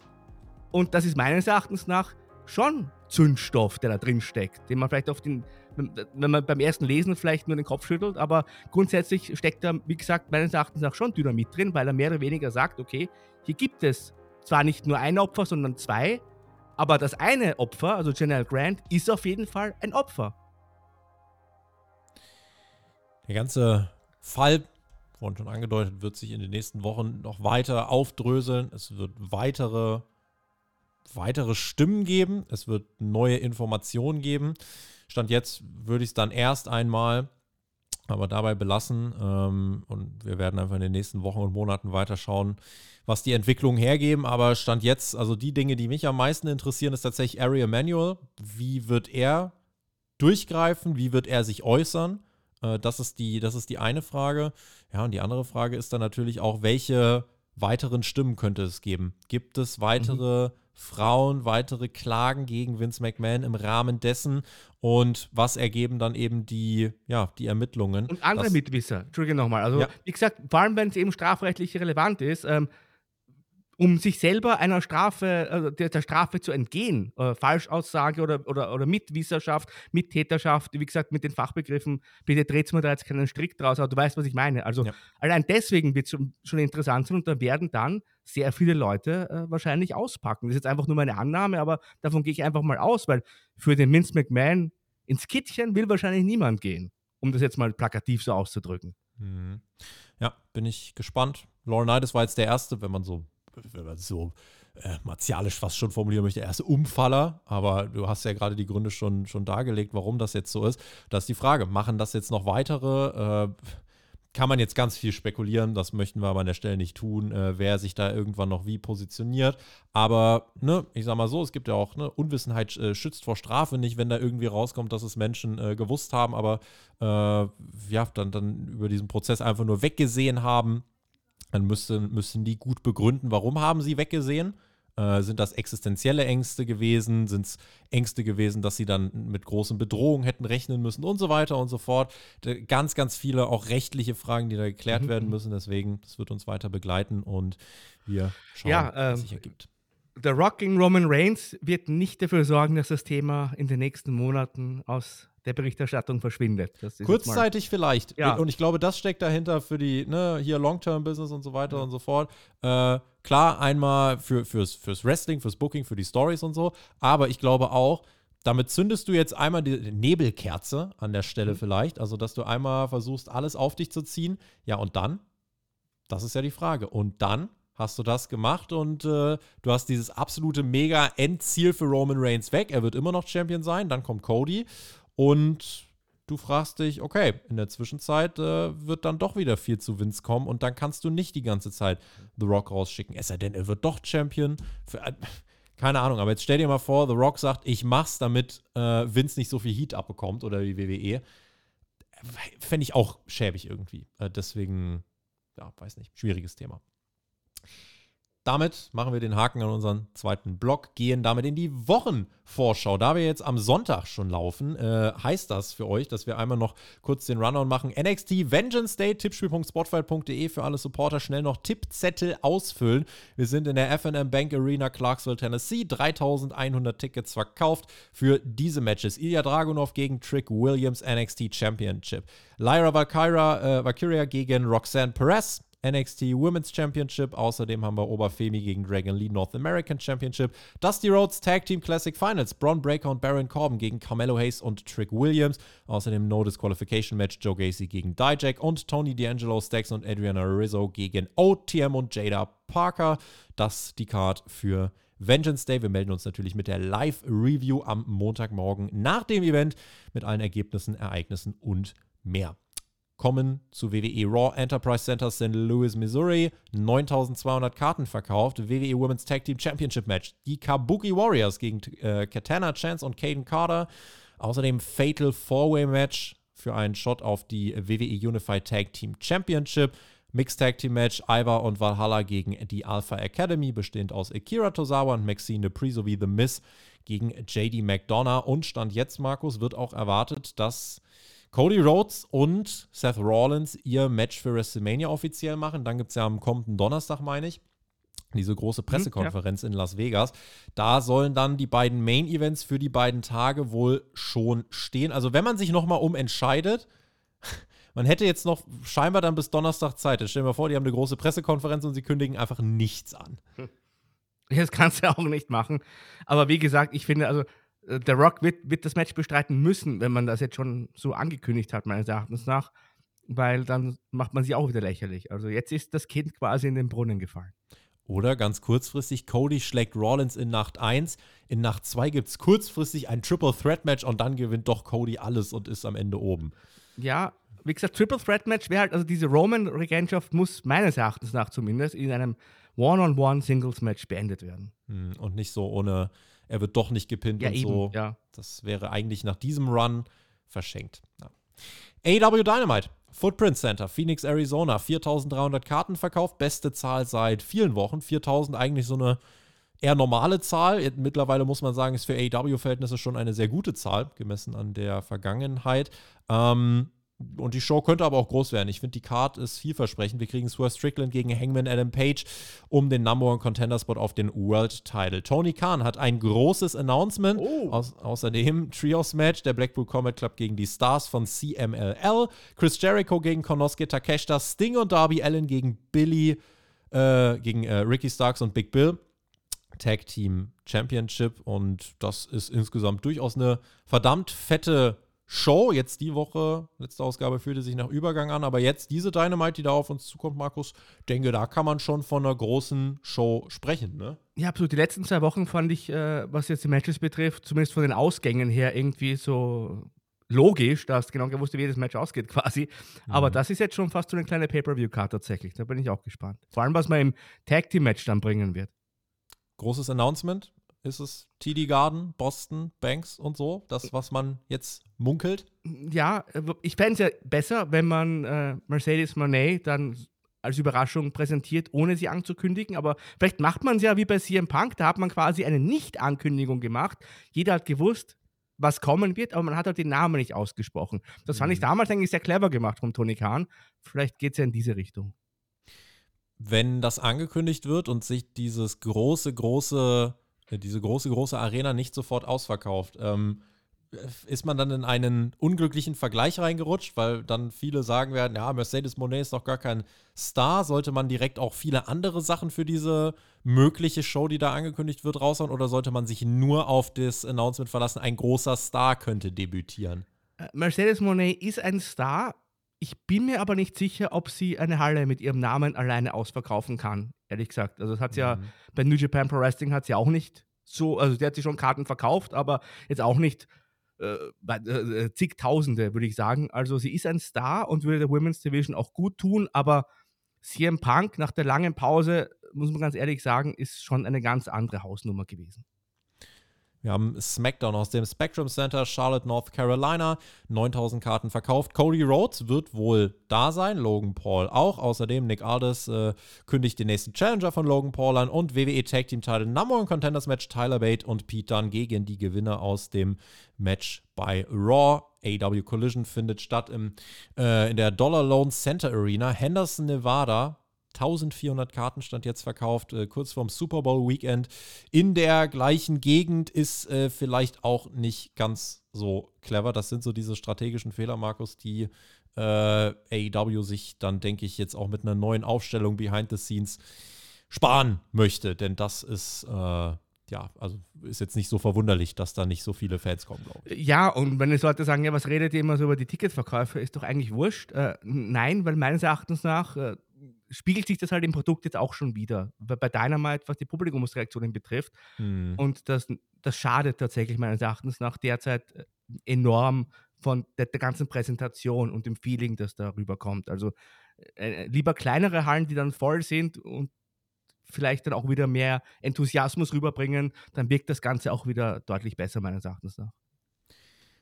Und das ist meines Erachtens nach schon Zündstoff, der da drin steckt, den man vielleicht auf den, wenn man beim ersten Lesen vielleicht nur den Kopf schüttelt, aber grundsätzlich steckt da, wie gesagt, meines Erachtens nach schon Dynamit drin, weil er mehr oder weniger sagt, okay, hier gibt es zwar nicht nur ein Opfer, sondern zwei, aber das eine Opfer, also Janelle Grant, ist auf jeden Fall ein Opfer. Der ganze Fall vorhin schon angedeutet, wird sich in den nächsten Wochen noch weiter aufdröseln. Es wird weitere, weitere Stimmen geben. Es wird neue Informationen geben. Stand jetzt würde ich es dann erst einmal aber dabei belassen. Ähm, und wir werden einfach in den nächsten Wochen und Monaten weiter schauen, was die Entwicklungen hergeben. Aber Stand jetzt, also die Dinge, die mich am meisten interessieren, ist tatsächlich Ari Emanuel. Wie wird er durchgreifen? Wie wird er sich äußern? Äh, das, ist die, das ist die eine Frage. Ja, und die andere Frage ist dann natürlich auch, welche weiteren Stimmen könnte es geben? Gibt es weitere mhm. Frauen, weitere Klagen gegen Vince McMahon im Rahmen dessen? Und was ergeben dann eben die, ja, die Ermittlungen? Und andere das, Mitwisser, Entschuldige nochmal. Also, ja. wie gesagt, vor allem, wenn es eben strafrechtlich relevant ist, ähm, um sich selber einer Strafe, also der, der Strafe zu entgehen, äh, Falschaussage oder, oder, oder Mitwisserschaft, Mittäterschaft, wie gesagt, mit den Fachbegriffen, bitte dreht mir da jetzt keinen Strick draus, aber du weißt, was ich meine. Also ja. allein deswegen wird es schon, schon interessant sein und da werden dann sehr viele Leute äh, wahrscheinlich auspacken. Das ist jetzt einfach nur meine Annahme, aber davon gehe ich einfach mal aus, weil für den Vince McMahon ins Kittchen will wahrscheinlich niemand gehen, um das jetzt mal plakativ so auszudrücken. Mhm. Ja, bin ich gespannt. Lauren Knight war jetzt der Erste, wenn man so wenn man so äh, martialisch fast schon formulieren möchte, er ist Umfaller, aber du hast ja gerade die Gründe schon, schon dargelegt, warum das jetzt so ist. Das ist die Frage, machen das jetzt noch weitere? Äh, kann man jetzt ganz viel spekulieren, das möchten wir aber an der Stelle nicht tun, äh, wer sich da irgendwann noch wie positioniert. Aber, ne, ich sag mal so, es gibt ja auch, ne, Unwissenheit äh, schützt vor Strafe nicht, wenn da irgendwie rauskommt, dass es Menschen äh, gewusst haben, aber äh, ja, dann, dann über diesen Prozess einfach nur weggesehen haben. Dann müssten, müssen die gut begründen, warum haben sie weggesehen. Äh, sind das existenzielle Ängste gewesen? Sind es Ängste gewesen, dass sie dann mit großen Bedrohungen hätten rechnen müssen und so weiter und so fort? Ganz, ganz viele auch rechtliche Fragen, die da geklärt mhm. werden mhm. müssen. Deswegen, das wird uns weiter begleiten und wir schauen, ja, ähm, was sich ergibt. Der Rocking Roman Reigns wird nicht dafür sorgen, dass das Thema in den nächsten Monaten aus der Berichterstattung verschwindet. Kurzzeitig vielleicht. Ja. Und ich glaube, das steckt dahinter für die, ne, hier Long-Term-Business und so weiter ja. und so fort. Äh, klar, einmal für, fürs, fürs Wrestling, fürs Booking, für die Stories und so. Aber ich glaube auch, damit zündest du jetzt einmal die Nebelkerze an der Stelle mhm. vielleicht. Also, dass du einmal versuchst, alles auf dich zu ziehen. Ja, und dann? Das ist ja die Frage. Und dann hast du das gemacht und äh, du hast dieses absolute mega Endziel für Roman Reigns weg. Er wird immer noch Champion sein. Dann kommt Cody und du fragst dich, okay, in der Zwischenzeit äh, wird dann doch wieder viel zu Vince kommen und dann kannst du nicht die ganze Zeit The Rock rausschicken. Es sei denn, er wird doch Champion. Für, äh, keine Ahnung, aber jetzt stell dir mal vor, The Rock sagt, ich mach's, damit äh, Vince nicht so viel Heat abbekommt oder die WWE. Fände ich auch schäbig irgendwie. Äh, deswegen, ja, weiß nicht, schwieriges Thema. Damit machen wir den Haken an unseren zweiten Block, gehen damit in die Wochenvorschau. Da wir jetzt am Sonntag schon laufen, äh, heißt das für euch, dass wir einmal noch kurz den Rundown machen. NXT Vengeance Day, tippspiel.spotfight.de für alle Supporter. Schnell noch Tippzettel ausfüllen. Wir sind in der FNM Bank Arena, Clarksville, Tennessee. 3100 Tickets verkauft für diese Matches. Ilya Dragunov gegen Trick Williams, NXT Championship. Lyra Valkyria, äh, Valkyria gegen Roxanne Perez. NXT Women's Championship. Außerdem haben wir Oberfemi gegen Dragon Lee North American Championship. Dusty Rhodes Tag Team Classic Finals. Braun Breaker und Baron Corbin gegen Carmelo Hayes und Trick Williams. Außerdem No Disqualification Match Joe Gacy gegen Dijak und Tony D'Angelo Stacks und Adriana Rizzo gegen OTM und Jada Parker. Das die Card für Vengeance Day. Wir melden uns natürlich mit der Live-Review am Montagmorgen nach dem Event mit allen Ergebnissen, Ereignissen und mehr kommen zu WWE Raw Enterprise Center St. Louis, Missouri. 9200 Karten verkauft. WWE Women's Tag Team Championship Match. Die Kabuki Warriors gegen äh, Katana Chance und Caden Carter. Außerdem Fatal Four-Way Match für einen Shot auf die WWE Unified Tag Team Championship. Mixed Tag Team Match Iva und Valhalla gegen die Alpha Academy, bestehend aus Akira Tozawa und Maxine Dupree sowie The Miss gegen JD McDonough. Und Stand jetzt, Markus, wird auch erwartet, dass Cody Rhodes und Seth Rollins ihr Match für WrestleMania offiziell machen. Dann gibt es ja am kommenden Donnerstag, meine ich, diese große mhm, Pressekonferenz hm, ja. in Las Vegas. Da sollen dann die beiden Main Events für die beiden Tage wohl schon stehen. Also wenn man sich nochmal umentscheidet, man hätte jetzt noch scheinbar dann bis Donnerstag Zeit. Jetzt stell dir mal vor, die haben eine große Pressekonferenz und sie kündigen einfach nichts an. Das kannst du auch nicht machen. Aber wie gesagt, ich finde, also der Rock wird, wird das Match bestreiten müssen, wenn man das jetzt schon so angekündigt hat, meines Erachtens nach, weil dann macht man sie auch wieder lächerlich. Also jetzt ist das Kind quasi in den Brunnen gefallen. Oder ganz kurzfristig, Cody schlägt Rollins in Nacht 1. In Nacht 2 gibt es kurzfristig ein Triple Threat Match und dann gewinnt doch Cody alles und ist am Ende oben. Ja, wie gesagt, Triple Threat Match wäre halt, also diese Roman-Regentschaft muss meines Erachtens nach zumindest in einem One-on-One-Singles-Match beendet werden. Hm, und nicht so ohne er wird doch nicht gepinnt ja, und eben, so. Ja. Das wäre eigentlich nach diesem Run verschenkt. Ja. AW Dynamite. Footprint Center, Phoenix, Arizona, 4300 Karten verkauft, beste Zahl seit vielen Wochen. 4000 eigentlich so eine eher normale Zahl. Mittlerweile muss man sagen, ist für AW-Verhältnisse schon eine sehr gute Zahl, gemessen an der Vergangenheit. Ähm, und die Show könnte aber auch groß werden. Ich finde, die Card ist vielversprechend. Wir kriegen Swerve Strickland gegen Hangman Adam Page um den Number One Contender Spot auf den World Title. Tony Khan hat ein großes Announcement. Oh. Au außerdem Trios Match, der Blackpool Combat Club gegen die Stars von CMLL. Chris Jericho gegen Konosuke Takeshita. Sting und Darby Allen gegen Billy, äh, gegen äh, Ricky Starks und Big Bill. Tag Team Championship. Und das ist insgesamt durchaus eine verdammt fette Show. Jetzt die Woche, letzte Ausgabe fühlte sich nach Übergang an, aber jetzt diese Dynamite, die da auf uns zukommt, Markus, denke, da kann man schon von einer großen Show sprechen, ne? Ja, absolut. Die letzten zwei Wochen fand ich, äh, was jetzt die Matches betrifft, zumindest von den Ausgängen her, irgendwie so logisch, dass genau gewusst, wie jedes Match ausgeht quasi. Mhm. Aber das ist jetzt schon fast so eine kleine Pay-Per-View-Card tatsächlich. Da bin ich auch gespannt. Vor allem, was man im Tag-Team-Match dann bringen wird. Großes Announcement. Ist es TD Garden, Boston, Banks und so? Das, was man jetzt munkelt? Ja, ich fände es ja besser, wenn man äh, Mercedes Monet dann als Überraschung präsentiert, ohne sie anzukündigen. Aber vielleicht macht man es ja wie bei CM Punk. Da hat man quasi eine Nicht-Ankündigung gemacht. Jeder hat gewusst, was kommen wird, aber man hat halt den Namen nicht ausgesprochen. Das mhm. fand ich mhm. damals eigentlich sehr clever gemacht von Tony Khan. Vielleicht geht es ja in diese Richtung. Wenn das angekündigt wird und sich dieses große, große, diese große, große Arena nicht sofort ausverkauft, ähm, ist man dann in einen unglücklichen Vergleich reingerutscht, weil dann viele sagen werden, ja, Mercedes Monet ist doch gar kein Star, sollte man direkt auch viele andere Sachen für diese mögliche Show, die da angekündigt wird, raushauen oder sollte man sich nur auf das Announcement verlassen, ein großer Star könnte debütieren? Äh, Mercedes Monet ist ein Star. Ich bin mir aber nicht sicher, ob sie eine Halle mit ihrem Namen alleine ausverkaufen kann, ehrlich gesagt. Also, das hat mhm. ja bei New Japan Pro Wrestling hat sie auch nicht so, also der hat sie schon Karten verkauft, aber jetzt auch nicht äh, äh, zigtausende, würde ich sagen. Also sie ist ein Star und würde der Women's Division auch gut tun, aber CM Punk nach der langen Pause, muss man ganz ehrlich sagen, ist schon eine ganz andere Hausnummer gewesen. Wir haben SmackDown aus dem Spectrum Center, Charlotte, North Carolina. 9000 Karten verkauft. Cody Rhodes wird wohl da sein. Logan Paul auch. Außerdem Nick Aldis äh, kündigt den nächsten Challenger von Logan Paul an. Und WWE Tag Team Title Number One Contenders Match Tyler Bate und Pete Dunne gegen die Gewinner aus dem Match bei Raw. AW Collision findet statt im, äh, in der Dollar Loan Center Arena. Henderson, Nevada 1400 Karten stand jetzt verkauft, äh, kurz vorm Super Bowl Weekend. In der gleichen Gegend ist äh, vielleicht auch nicht ganz so clever. Das sind so diese strategischen Fehler, Markus, die äh, AEW sich dann, denke ich, jetzt auch mit einer neuen Aufstellung behind the scenes sparen möchte. Denn das ist äh, ja, also ist jetzt nicht so verwunderlich, dass da nicht so viele Fans kommen, glaube ich. Ja, und wenn jetzt Leute sagen, ja, was redet ihr immer so über die Ticketverkäufe, ist doch eigentlich wurscht. Äh, nein, weil meines Erachtens nach äh, spiegelt sich das halt im Produkt jetzt auch schon wieder. Bei Dynamite, was die Publikumsreaktionen betrifft. Mhm. Und das, das schadet tatsächlich meines Erachtens nach derzeit äh, enorm von der, der ganzen Präsentation und dem Feeling, das da rüberkommt. Also äh, lieber kleinere Hallen, die dann voll sind und vielleicht dann auch wieder mehr Enthusiasmus rüberbringen, dann wirkt das Ganze auch wieder deutlich besser, meines Erachtens nach.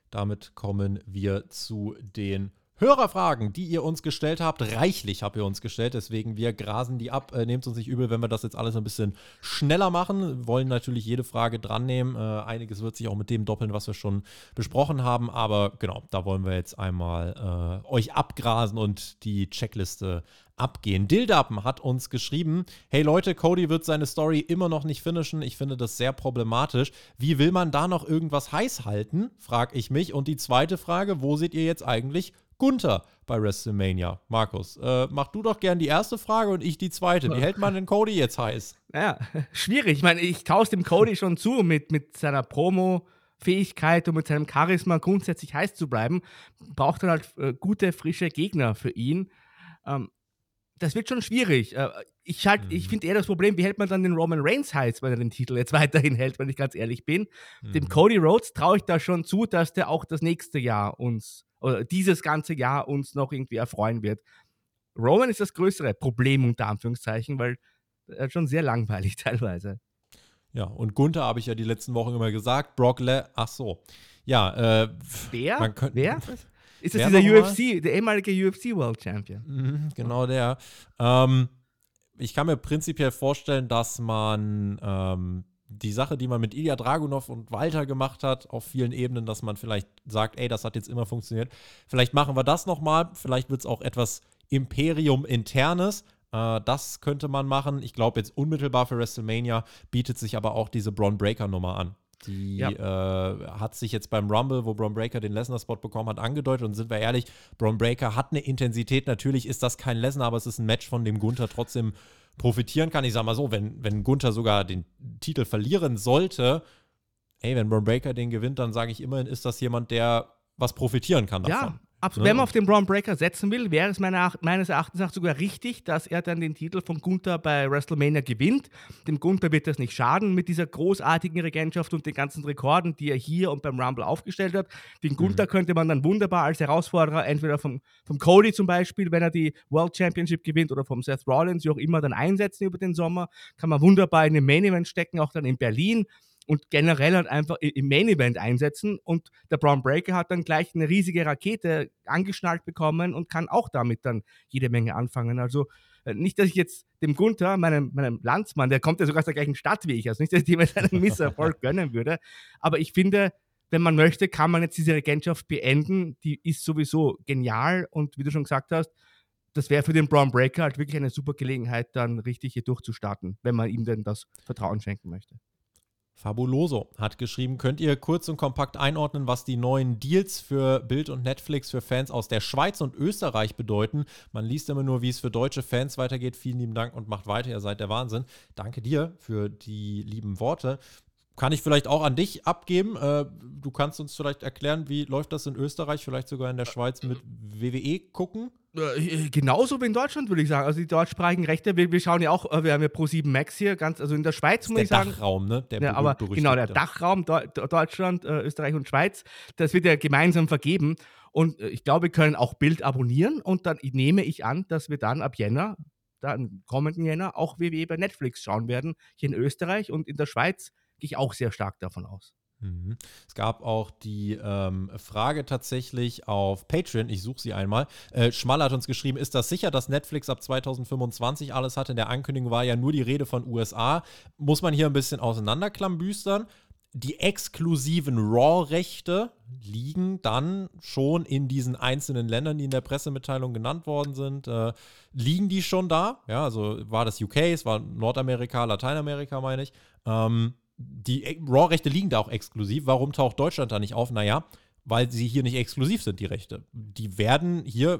Damit kommen wir zu den Hörerfragen, die ihr uns gestellt habt. Reichlich habt ihr uns gestellt, deswegen wir grasen die ab. Äh, Nehmt uns nicht übel, wenn wir das jetzt alles ein bisschen schneller machen. Wollen natürlich jede Frage dran nehmen. Äh, einiges wird sich auch mit dem doppeln, was wir schon besprochen haben. Aber genau, da wollen wir jetzt einmal äh, euch abgrasen und die Checkliste abgehen. Dildappen hat uns geschrieben: Hey Leute, Cody wird seine Story immer noch nicht finishen. Ich finde das sehr problematisch. Wie will man da noch irgendwas heiß halten? Frag ich mich. Und die zweite Frage: Wo seht ihr jetzt eigentlich Gunther bei WrestleMania. Markus, äh, mach du doch gern die erste Frage und ich die zweite. Wie hält man den Cody jetzt heiß? Ja, schwierig. Ich meine, ich traue dem Cody schon zu, mit, mit seiner Promo-Fähigkeit und mit seinem Charisma grundsätzlich heiß zu bleiben. Braucht dann halt äh, gute, frische Gegner für ihn. Ähm, das wird schon schwierig. Äh, ich, halt, mhm. ich finde eher das Problem, wie hält man dann den Roman Reigns heiß, wenn er den Titel jetzt weiterhin hält, wenn ich ganz ehrlich bin. Mhm. Dem Cody Rhodes traue ich da schon zu, dass der auch das nächste Jahr uns oder dieses ganze Jahr uns noch irgendwie erfreuen wird. Roman ist das größere Problem unter Anführungszeichen, weil er schon sehr langweilig teilweise. Ja, und Gunther habe ich ja die letzten Wochen immer gesagt, Brock Le ach so. Ja, äh, Wer? Man könnt, Wer? Ist das dieser UFC, der ehemalige UFC World Champion? Mhm, genau der. Ähm, ich kann mir prinzipiell vorstellen, dass man ähm, die Sache, die man mit Ilya Dragunov und Walter gemacht hat, auf vielen Ebenen, dass man vielleicht sagt, ey, das hat jetzt immer funktioniert. Vielleicht machen wir das nochmal. Vielleicht wird es auch etwas Imperium-internes. Äh, das könnte man machen. Ich glaube, jetzt unmittelbar für WrestleMania bietet sich aber auch diese Braun Breaker-Nummer an. Die ja. äh, hat sich jetzt beim Rumble, wo Braun Breaker den Lesnar-Spot bekommen hat, angedeutet. Und sind wir ehrlich, Braun Breaker hat eine Intensität. Natürlich ist das kein Lesnar, aber es ist ein Match, von dem Gunther trotzdem profitieren kann. Ich sage mal so, wenn, wenn Gunther sogar den Titel verlieren sollte, ey, wenn Braun Breaker den gewinnt, dann sage ich immerhin, ist das jemand, der was profitieren kann davon. Ja, Ne? Wenn man auf den Braun Breaker setzen will, wäre es meines Erachtens auch sogar richtig, dass er dann den Titel von Gunther bei WrestleMania gewinnt. Dem Gunther wird das nicht schaden mit dieser großartigen Regentschaft und den ganzen Rekorden, die er hier und beim Rumble aufgestellt hat. Den Gunther mhm. könnte man dann wunderbar als Herausforderer entweder vom, vom Cody zum Beispiel, wenn er die World Championship gewinnt, oder vom Seth Rollins, wie auch immer, dann einsetzen über den Sommer. Kann man wunderbar in den Main Event stecken, auch dann in Berlin und generell halt einfach im Main Event einsetzen. Und der Brown Breaker hat dann gleich eine riesige Rakete angeschnallt bekommen und kann auch damit dann jede Menge anfangen. Also äh, nicht, dass ich jetzt dem Gunther, meinem, meinem Landsmann, der kommt ja sogar aus der gleichen Stadt wie ich, also nicht, dass ich ihm jetzt einen Misserfolg gönnen würde, aber ich finde, wenn man möchte, kann man jetzt diese Regentschaft beenden. Die ist sowieso genial und wie du schon gesagt hast, das wäre für den Brown Breaker halt wirklich eine super Gelegenheit, dann richtig hier durchzustarten, wenn man ihm denn das Vertrauen schenken möchte. Fabuloso hat geschrieben, könnt ihr kurz und kompakt einordnen, was die neuen Deals für Bild und Netflix für Fans aus der Schweiz und Österreich bedeuten? Man liest immer nur, wie es für deutsche Fans weitergeht. Vielen lieben Dank und macht weiter, ihr seid der Wahnsinn. Danke dir für die lieben Worte. Kann ich vielleicht auch an dich abgeben. Äh, du kannst uns vielleicht erklären, wie läuft das in Österreich, vielleicht sogar in der Schweiz mit WWE gucken? Äh, genauso wie in Deutschland, würde ich sagen. Also die deutschsprachigen Rechte, wir, wir schauen ja auch, äh, wir haben ja Pro7 Max hier, ganz, also in der Schweiz muss ich sagen. Der Dachraum, ne? Der ja, aber genau, der Dachraum, Deutschland, äh, Österreich und Schweiz, das wird ja gemeinsam vergeben. Und ich glaube, wir können auch Bild abonnieren und dann nehme ich an, dass wir dann ab Jänner, dann kommenden Jänner, auch WWE bei Netflix schauen werden, hier in Österreich und in der Schweiz gehe ich auch sehr stark davon aus. Mhm. Es gab auch die ähm, Frage tatsächlich auf Patreon, ich suche sie einmal. Äh, Schmal hat uns geschrieben, ist das sicher, dass Netflix ab 2025 alles hat? In der Ankündigung war ja nur die Rede von USA. Muss man hier ein bisschen auseinanderklambüstern? Die exklusiven Raw-Rechte liegen dann schon in diesen einzelnen Ländern, die in der Pressemitteilung genannt worden sind. Äh, liegen die schon da? Ja, also war das UK, es war Nordamerika, Lateinamerika, meine ich. Ähm, die Raw-Rechte liegen da auch exklusiv. Warum taucht Deutschland da nicht auf? Naja, weil sie hier nicht exklusiv sind, die Rechte. Die werden hier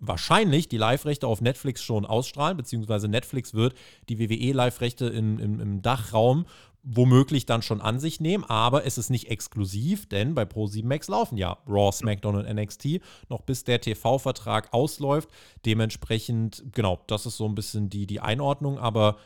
wahrscheinlich die Live-Rechte auf Netflix schon ausstrahlen, beziehungsweise Netflix wird die WWE-Live-Rechte im Dachraum womöglich dann schon an sich nehmen, aber es ist nicht exklusiv, denn bei Pro7 Max laufen ja Raw, SmackDown und NXT noch bis der TV-Vertrag ausläuft. Dementsprechend, genau, das ist so ein bisschen die, die Einordnung, aber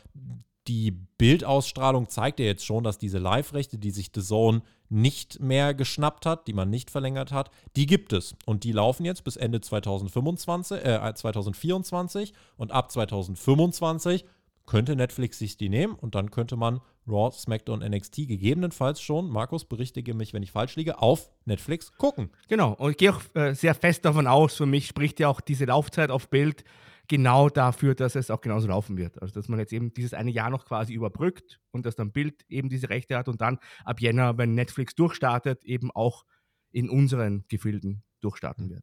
die Bildausstrahlung zeigt ja jetzt schon, dass diese Live-Rechte, die sich The Zone nicht mehr geschnappt hat, die man nicht verlängert hat, die gibt es. Und die laufen jetzt bis Ende 2025, äh, 2024 und ab 2025 könnte Netflix sich die nehmen und dann könnte man Raw, SmackDown, NXT gegebenenfalls schon, Markus, berichtige mich, wenn ich falsch liege, auf Netflix gucken. Genau, und ich gehe auch äh, sehr fest davon aus, für mich spricht ja auch diese Laufzeit auf Bild genau dafür, dass es auch genauso laufen wird. Also dass man jetzt eben dieses eine Jahr noch quasi überbrückt und dass dann Bild eben diese Rechte hat und dann ab Jänner, wenn Netflix durchstartet, eben auch in unseren Gefilden durchstarten wird.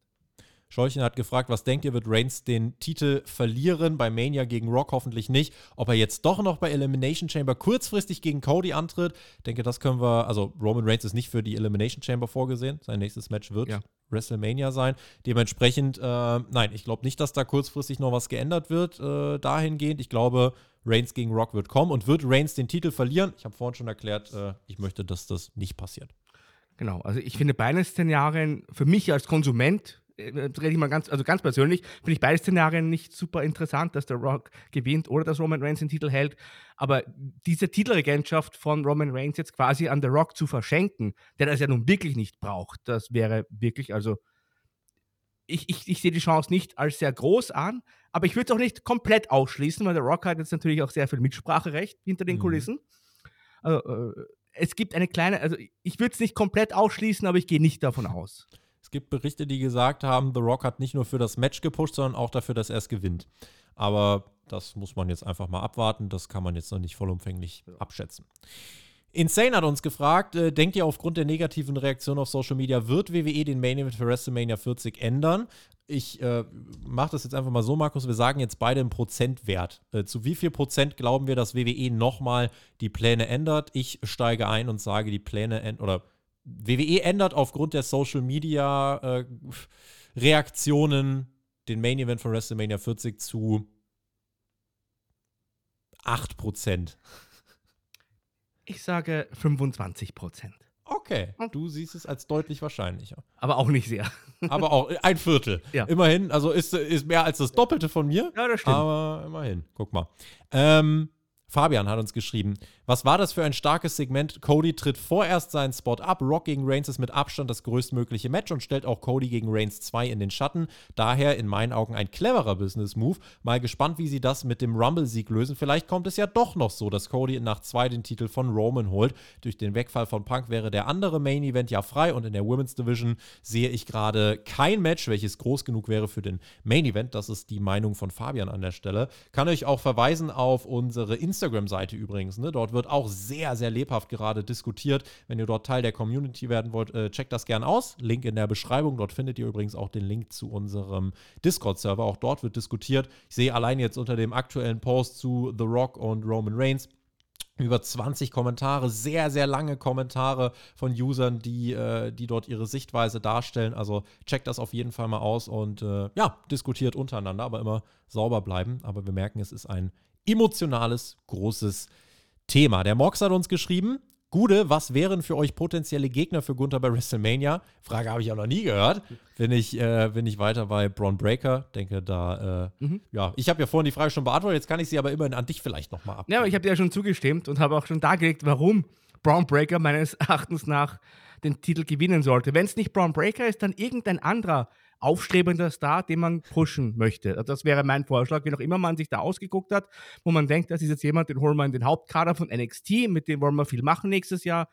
Scheuchen hat gefragt, was denkt ihr, wird Reigns den Titel verlieren? Bei Mania gegen Rock hoffentlich nicht. Ob er jetzt doch noch bei Elimination Chamber kurzfristig gegen Cody antritt, denke, das können wir. Also, Roman Reigns ist nicht für die Elimination Chamber vorgesehen. Sein nächstes Match wird ja. WrestleMania sein. Dementsprechend, äh, nein, ich glaube nicht, dass da kurzfristig noch was geändert wird äh, dahingehend. Ich glaube, Reigns gegen Rock wird kommen und wird Reigns den Titel verlieren. Ich habe vorhin schon erklärt, äh, ich möchte, dass das nicht passiert. Genau, also ich finde beide Szenarien für mich als Konsument rede ich mal ganz, also ganz persönlich, finde ich beide Szenarien nicht super interessant, dass der Rock gewinnt oder dass Roman Reigns den Titel hält. Aber diese Titelregentschaft von Roman Reigns jetzt quasi an The Rock zu verschenken, der das ja nun wirklich nicht braucht, das wäre wirklich, also ich, ich, ich sehe die Chance nicht als sehr groß an, aber ich würde es auch nicht komplett ausschließen, weil der Rock hat jetzt natürlich auch sehr viel Mitspracherecht hinter den mhm. Kulissen. Also, äh, es gibt eine kleine, also ich würde es nicht komplett ausschließen, aber ich gehe nicht davon aus. Es gibt Berichte, die gesagt haben, The Rock hat nicht nur für das Match gepusht, sondern auch dafür, dass er es gewinnt. Aber das muss man jetzt einfach mal abwarten. Das kann man jetzt noch nicht vollumfänglich abschätzen. Insane hat uns gefragt, äh, denkt ihr aufgrund der negativen Reaktion auf Social Media, wird WWE den Main Event für WrestleMania 40 ändern? Ich äh, mache das jetzt einfach mal so, Markus, wir sagen jetzt beide einen Prozentwert. Äh, zu wie viel Prozent glauben wir, dass WWE nochmal die Pläne ändert? Ich steige ein und sage, die Pläne ändern, oder WWE ändert aufgrund der Social Media äh, Reaktionen den Main Event von WrestleMania 40 zu 8%. Ich sage 25%. Okay. Okay, du siehst es als deutlich wahrscheinlicher. Aber auch nicht sehr. Aber auch ein Viertel. Ja. Immerhin, also ist, ist mehr als das Doppelte von mir. Ja, das stimmt. Aber immerhin, guck mal. Ähm, Fabian hat uns geschrieben, was war das für ein starkes Segment? Cody tritt vorerst seinen Spot ab. Rock gegen Reigns ist mit Abstand das größtmögliche Match und stellt auch Cody gegen Reigns 2 in den Schatten. Daher in meinen Augen ein cleverer Business-Move. Mal gespannt, wie sie das mit dem Rumble-Sieg lösen. Vielleicht kommt es ja doch noch so, dass Cody nach 2 den Titel von Roman holt. Durch den Wegfall von Punk wäre der andere Main-Event ja frei und in der Women's Division sehe ich gerade kein Match, welches groß genug wäre für den Main-Event. Das ist die Meinung von Fabian an der Stelle. Kann euch auch verweisen auf unsere Instagram Instagram-Seite übrigens. Ne? Dort wird auch sehr, sehr lebhaft gerade diskutiert. Wenn ihr dort Teil der Community werden wollt, äh, checkt das gern aus. Link in der Beschreibung. Dort findet ihr übrigens auch den Link zu unserem Discord-Server. Auch dort wird diskutiert. Ich sehe allein jetzt unter dem aktuellen Post zu The Rock und Roman Reigns über 20 Kommentare, sehr, sehr lange Kommentare von Usern, die, äh, die dort ihre Sichtweise darstellen. Also checkt das auf jeden Fall mal aus und äh, ja, diskutiert untereinander, aber immer sauber bleiben. Aber wir merken, es ist ein emotionales, großes Thema. Der Mox hat uns geschrieben, Gude, was wären für euch potenzielle Gegner für Gunther bei WrestleMania? Frage habe ich auch noch nie gehört. Bin ich, äh, bin ich weiter bei Braun Breaker. Denke da, äh, mhm. ja, ich habe ja vorhin die Frage schon beantwortet, jetzt kann ich sie aber immerhin an dich vielleicht nochmal ab. Ja, aber ich habe dir ja schon zugestimmt und habe auch schon dargelegt, warum Braun Breaker meines Erachtens nach den Titel gewinnen sollte. Wenn es nicht Braun Breaker ist, dann irgendein anderer aufstrebender Star, den man pushen möchte. Also das wäre mein Vorschlag, wie auch immer man sich da ausgeguckt hat, wo man denkt, das ist jetzt jemand, den holen wir in den Hauptkader von NXT, mit dem wollen wir viel machen nächstes Jahr.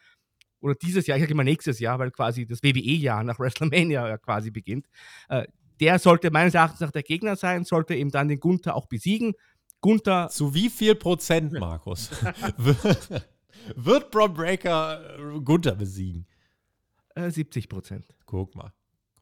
Oder dieses Jahr, ich sage immer nächstes Jahr, weil quasi das WWE-Jahr nach WrestleMania quasi beginnt. Äh, der sollte meines Erachtens nach der Gegner sein, sollte eben dann den Gunther auch besiegen. Gunther. Zu wie viel Prozent, Markus, wird Braun Breaker äh, Gunther besiegen? 70 äh, Prozent. Guck mal.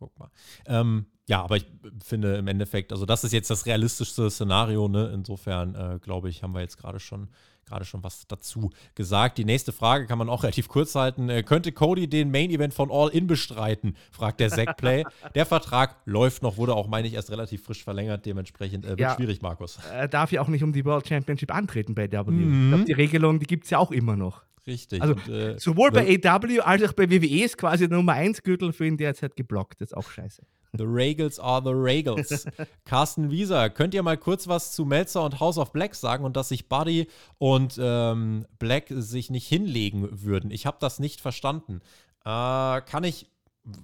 Guck mal. Ähm, ja, aber ich finde im Endeffekt, also das ist jetzt das realistischste Szenario, ne? Insofern, äh, glaube ich, haben wir jetzt gerade schon gerade schon was dazu gesagt. Die nächste Frage kann man auch relativ kurz halten. Äh, könnte Cody den Main Event von All In bestreiten? fragt der Zack Play. der Vertrag läuft noch, wurde auch, meine ich, erst relativ frisch verlängert. Dementsprechend äh, wird ja, schwierig, Markus. Er darf ja auch nicht um die World Championship antreten bei W. Mhm. Ich glaube, die Regelung, die gibt es ja auch immer noch. Richtig. Also und, äh, sowohl bei AW als auch bei WWE ist quasi der Nummer 1 Gürtel für ihn derzeit geblockt. Das ist auch scheiße. The Regals are the Regals. Carsten Wieser, könnt ihr mal kurz was zu Melzer und House of Black sagen und dass sich Buddy und ähm, Black sich nicht hinlegen würden? Ich habe das nicht verstanden. Äh, kann ich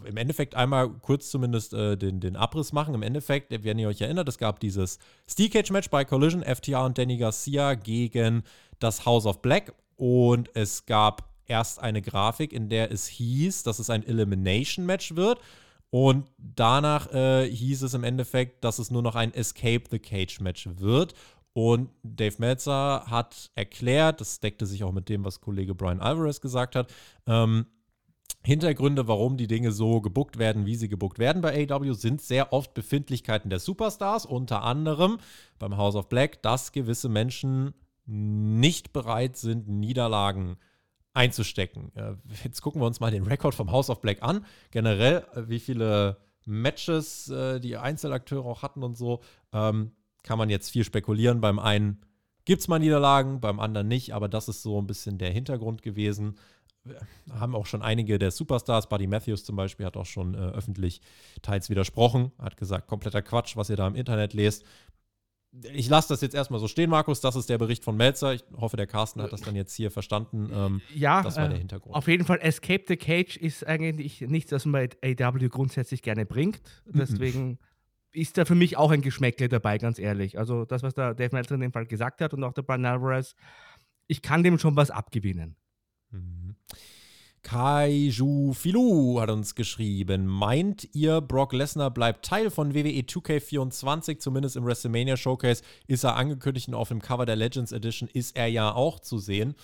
im Endeffekt einmal kurz zumindest äh, den, den Abriss machen. Im Endeffekt, wenn ihr euch erinnert, es gab dieses Steel Cage Match bei Collision, FTR und Danny Garcia gegen das House of Black. Und es gab erst eine Grafik, in der es hieß, dass es ein Elimination-Match wird. Und danach äh, hieß es im Endeffekt, dass es nur noch ein Escape the Cage-Match wird. Und Dave Meltzer hat erklärt, das deckte sich auch mit dem, was Kollege Brian Alvarez gesagt hat, ähm, Hintergründe, warum die Dinge so gebuckt werden, wie sie gebuckt werden bei AW, sind sehr oft Befindlichkeiten der Superstars, unter anderem beim House of Black, dass gewisse Menschen nicht bereit sind, Niederlagen einzustecken. Jetzt gucken wir uns mal den Rekord vom House of Black an. Generell, äh, wie viele Matches äh, die Einzelakteure auch hatten und so, ähm, kann man jetzt viel spekulieren. Beim einen gibt es mal Niederlagen, beim anderen nicht, aber das ist so ein bisschen der Hintergrund gewesen. Haben auch schon einige der Superstars, Buddy Matthews zum Beispiel, hat auch schon äh, öffentlich teils widersprochen, hat gesagt, kompletter Quatsch, was ihr da im Internet lest ich lasse das jetzt erstmal so stehen, Markus. Das ist der Bericht von Melzer. Ich hoffe, der Carsten hat das dann jetzt hier verstanden. Ähm, ja, das war der äh, Hintergrund. Auf jeden Fall, Escape the Cage ist eigentlich nichts, was man bei AW grundsätzlich gerne bringt. Mhm. Deswegen mhm. ist da für mich auch ein Geschmäckle dabei, ganz ehrlich. Also, das, was der Dave Meltzer in dem Fall gesagt hat und auch der Brian Alvarez, ich kann dem schon was abgewinnen. Mhm. Kaiju Filou hat uns geschrieben. Meint ihr, Brock Lesnar bleibt Teil von WWE 2K24? Zumindest im WrestleMania Showcase ist er angekündigt und auf dem Cover der Legends Edition ist er ja auch zu sehen.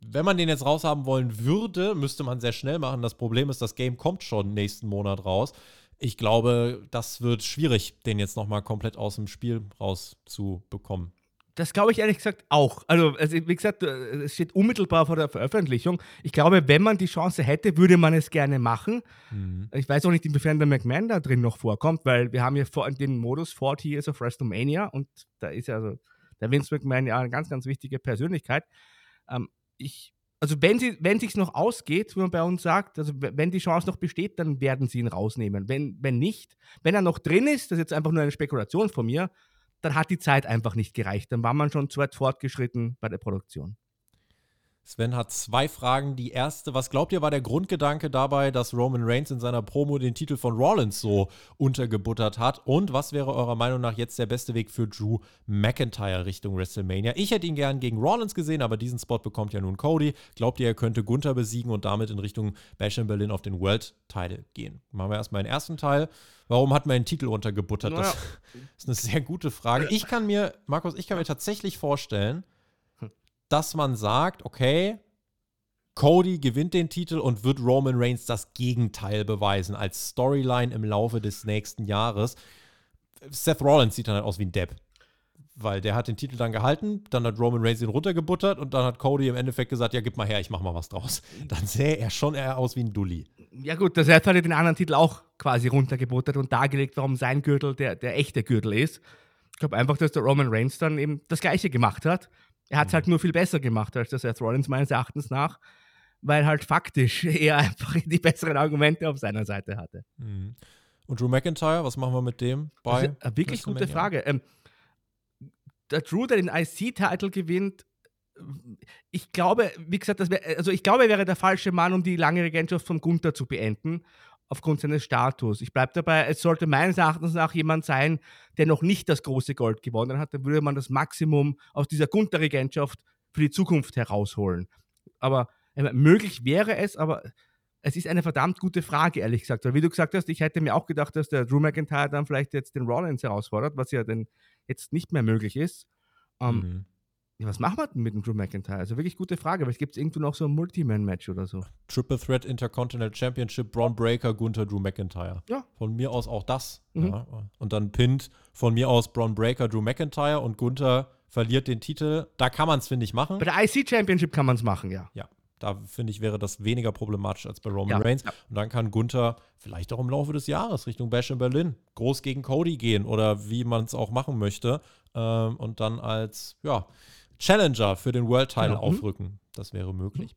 Wenn man den jetzt raushaben wollen würde, müsste man sehr schnell machen. Das Problem ist, das Game kommt schon nächsten Monat raus. Ich glaube, das wird schwierig, den jetzt nochmal komplett aus dem Spiel rauszubekommen. Das glaube ich ehrlich gesagt auch. Also, also, wie gesagt, äh, es steht unmittelbar vor der Veröffentlichung. Ich glaube, wenn man die Chance hätte, würde man es gerne machen. Mhm. Ich weiß auch nicht, inwiefern der McMahon da drin noch vorkommt, weil wir haben ja den Modus 40 Years of WrestleMania und da ist ja also der Vince McMahon ja eine ganz, ganz wichtige Persönlichkeit. Ähm, ich also wenn sie, wenn sich's noch ausgeht, wie man bei uns sagt, also wenn die Chance noch besteht, dann werden sie ihn rausnehmen. Wenn, wenn nicht, wenn er noch drin ist, das ist jetzt einfach nur eine Spekulation von mir, dann hat die Zeit einfach nicht gereicht. Dann war man schon zu weit fortgeschritten bei der Produktion. Sven hat zwei Fragen. Die erste, was glaubt ihr, war der Grundgedanke dabei, dass Roman Reigns in seiner Promo den Titel von Rollins so untergebuttert hat? Und was wäre eurer Meinung nach jetzt der beste Weg für Drew McIntyre Richtung WrestleMania? Ich hätte ihn gern gegen Rollins gesehen, aber diesen Spot bekommt ja nun Cody. Glaubt ihr, er könnte Gunther besiegen und damit in Richtung Bash in Berlin auf den World Title gehen? Machen wir erstmal den ersten Teil. Warum hat man den Titel untergebuttert? Naja. Das ist eine sehr gute Frage. Ich kann mir, Markus, ich kann mir tatsächlich vorstellen, dass man sagt, okay, Cody gewinnt den Titel und wird Roman Reigns das Gegenteil beweisen als Storyline im Laufe des nächsten Jahres. Seth Rollins sieht dann halt aus wie ein Depp. Weil der hat den Titel dann gehalten, dann hat Roman Reigns ihn runtergebuttert und dann hat Cody im Endeffekt gesagt, ja, gib mal her, ich mach mal was draus. Dann sähe er schon eher aus wie ein Dulli. Ja gut, der Seth hat ja den anderen Titel auch quasi runtergebuttert und dargelegt, warum sein Gürtel der, der echte Gürtel ist. Ich glaube einfach, dass der Roman Reigns dann eben das Gleiche gemacht hat er hat es halt nur viel besser gemacht als der Seth Rollins meines Erachtens nach, weil halt faktisch er einfach die besseren Argumente auf seiner Seite hatte. Mhm. Und Drew McIntyre, was machen wir mit dem? Bei eine wirklich gute Frage. Ähm, der Drew, der den IC-Titel gewinnt, ich glaube, wie gesagt, das wär, also ich glaube, er wäre der falsche Mann, um die lange Regentschaft von Gunther zu beenden aufgrund seines Status. Ich bleibe dabei, es sollte meines Erachtens nach jemand sein, der noch nicht das große Gold gewonnen hat. Dann würde man das Maximum aus dieser Gunther-Regentschaft für die Zukunft herausholen. Aber möglich wäre es, aber es ist eine verdammt gute Frage, ehrlich gesagt. Weil wie du gesagt hast, ich hätte mir auch gedacht, dass der Drew McIntyre dann vielleicht jetzt den Rollins herausfordert, was ja dann jetzt nicht mehr möglich ist. Ähm, mhm. Ja, was machen wir denn mit dem Drew McIntyre? Also wirklich gute Frage, aber es gibt irgendwo noch so ein Multiman-Match oder so. Triple Threat Intercontinental Championship, Braun Breaker, Gunther, Drew McIntyre. Ja. Von mir aus auch das. Mhm. Ja. Und dann pinnt von mir aus Braun Breaker, Drew McIntyre und Gunther verliert den Titel. Da kann man es, finde ich, machen. Bei der IC Championship kann man es machen, ja. Ja. Da finde ich, wäre das weniger problematisch als bei Roman ja, Reigns. Ja. Und dann kann Gunther vielleicht auch im Laufe des Jahres Richtung Bash in Berlin groß gegen Cody gehen oder wie man es auch machen möchte. Ähm, und dann als, ja, Challenger für den World Title genau. aufrücken. Das wäre möglich.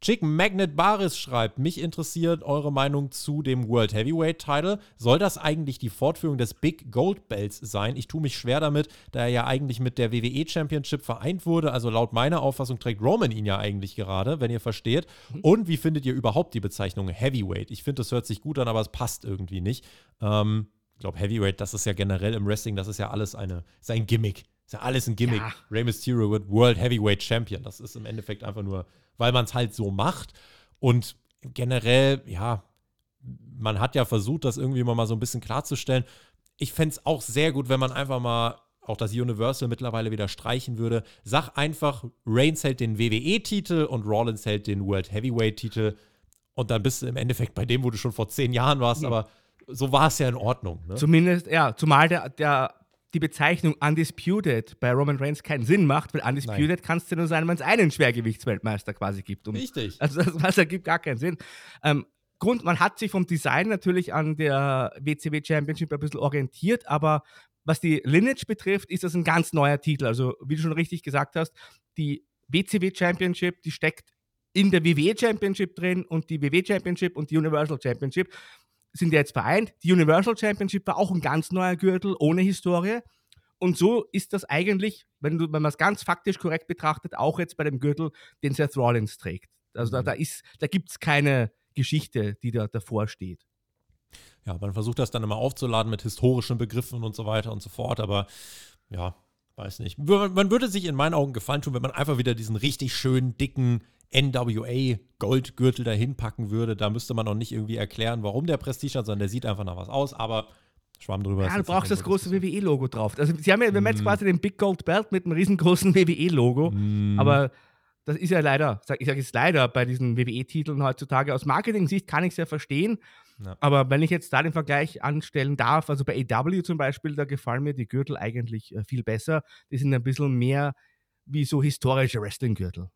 Chick Magnet Baris schreibt, mich interessiert eure Meinung zu dem World Heavyweight Title. Soll das eigentlich die Fortführung des Big Gold Belts sein? Ich tue mich schwer damit, da er ja eigentlich mit der WWE Championship vereint wurde. Also laut meiner Auffassung trägt Roman ihn ja eigentlich gerade, wenn ihr versteht. Mhm. Und wie findet ihr überhaupt die Bezeichnung Heavyweight? Ich finde, das hört sich gut an, aber es passt irgendwie nicht. Ähm, ich glaube, Heavyweight, das ist ja generell im Wrestling, das ist ja alles eine, ist ein Gimmick. Ist ja alles ein Gimmick. Ja. Rey Mysterio wird World Heavyweight Champion. Das ist im Endeffekt einfach nur, weil man es halt so macht. Und generell, ja, man hat ja versucht, das irgendwie mal so ein bisschen klarzustellen. Ich fände es auch sehr gut, wenn man einfach mal auch das Universal mittlerweile wieder streichen würde. Sag einfach, Reigns hält den WWE-Titel und Rollins hält den World Heavyweight-Titel. Und dann bist du im Endeffekt bei dem, wo du schon vor zehn Jahren warst, ja. aber so war es ja in Ordnung. Ne? Zumindest, ja, zumal der, der die Bezeichnung Undisputed bei Roman Reigns keinen Sinn macht, weil Undisputed Nein. kannst du nur sein, wenn es einen Schwergewichtsweltmeister quasi gibt. Und Richtig. Also das, das ergibt gar keinen Sinn. Ähm, Grund, man hat sich vom Design natürlich an der WCW Championship ein bisschen orientiert, aber was die Lineage betrifft, ist das ein ganz neuer Titel. Also, wie du schon richtig gesagt hast, die WCW Championship, die steckt in der WWE Championship drin und die WWE Championship und die Universal Championship sind jetzt vereint. Die Universal Championship war auch ein ganz neuer Gürtel ohne Historie. Und so ist das eigentlich, wenn, wenn man es ganz faktisch korrekt betrachtet, auch jetzt bei dem Gürtel, den Seth Rollins trägt. Also da, mhm. da, da gibt es keine Geschichte, die da davor steht. Ja, man versucht das dann immer aufzuladen mit historischen Begriffen und so weiter und so fort, aber ja, weiß nicht. Man würde sich in meinen Augen gefallen tun, wenn man einfach wieder diesen richtig schönen, dicken NWA-Goldgürtel dahin packen würde. Da müsste man noch nicht irgendwie erklären, warum der Prestige hat, sondern der sieht einfach nach was aus, aber Schwamm drüber. Ja, du brauchst das große WWE-Logo drauf. Also, sie haben ja, wir haben jetzt mm. quasi den Big Gold Belt mit einem riesengroßen WWE-Logo, mm. aber das ist ja leider, ich sage jetzt leider bei diesen WWE-Titeln heutzutage. Aus Marketing-Sicht kann ich es ja verstehen, ja. aber wenn ich jetzt da den Vergleich anstellen darf, also bei AW zum Beispiel, da gefallen mir die Gürtel eigentlich äh, viel besser. Die sind ein bisschen mehr wie so historische Wrestling-Gürtel.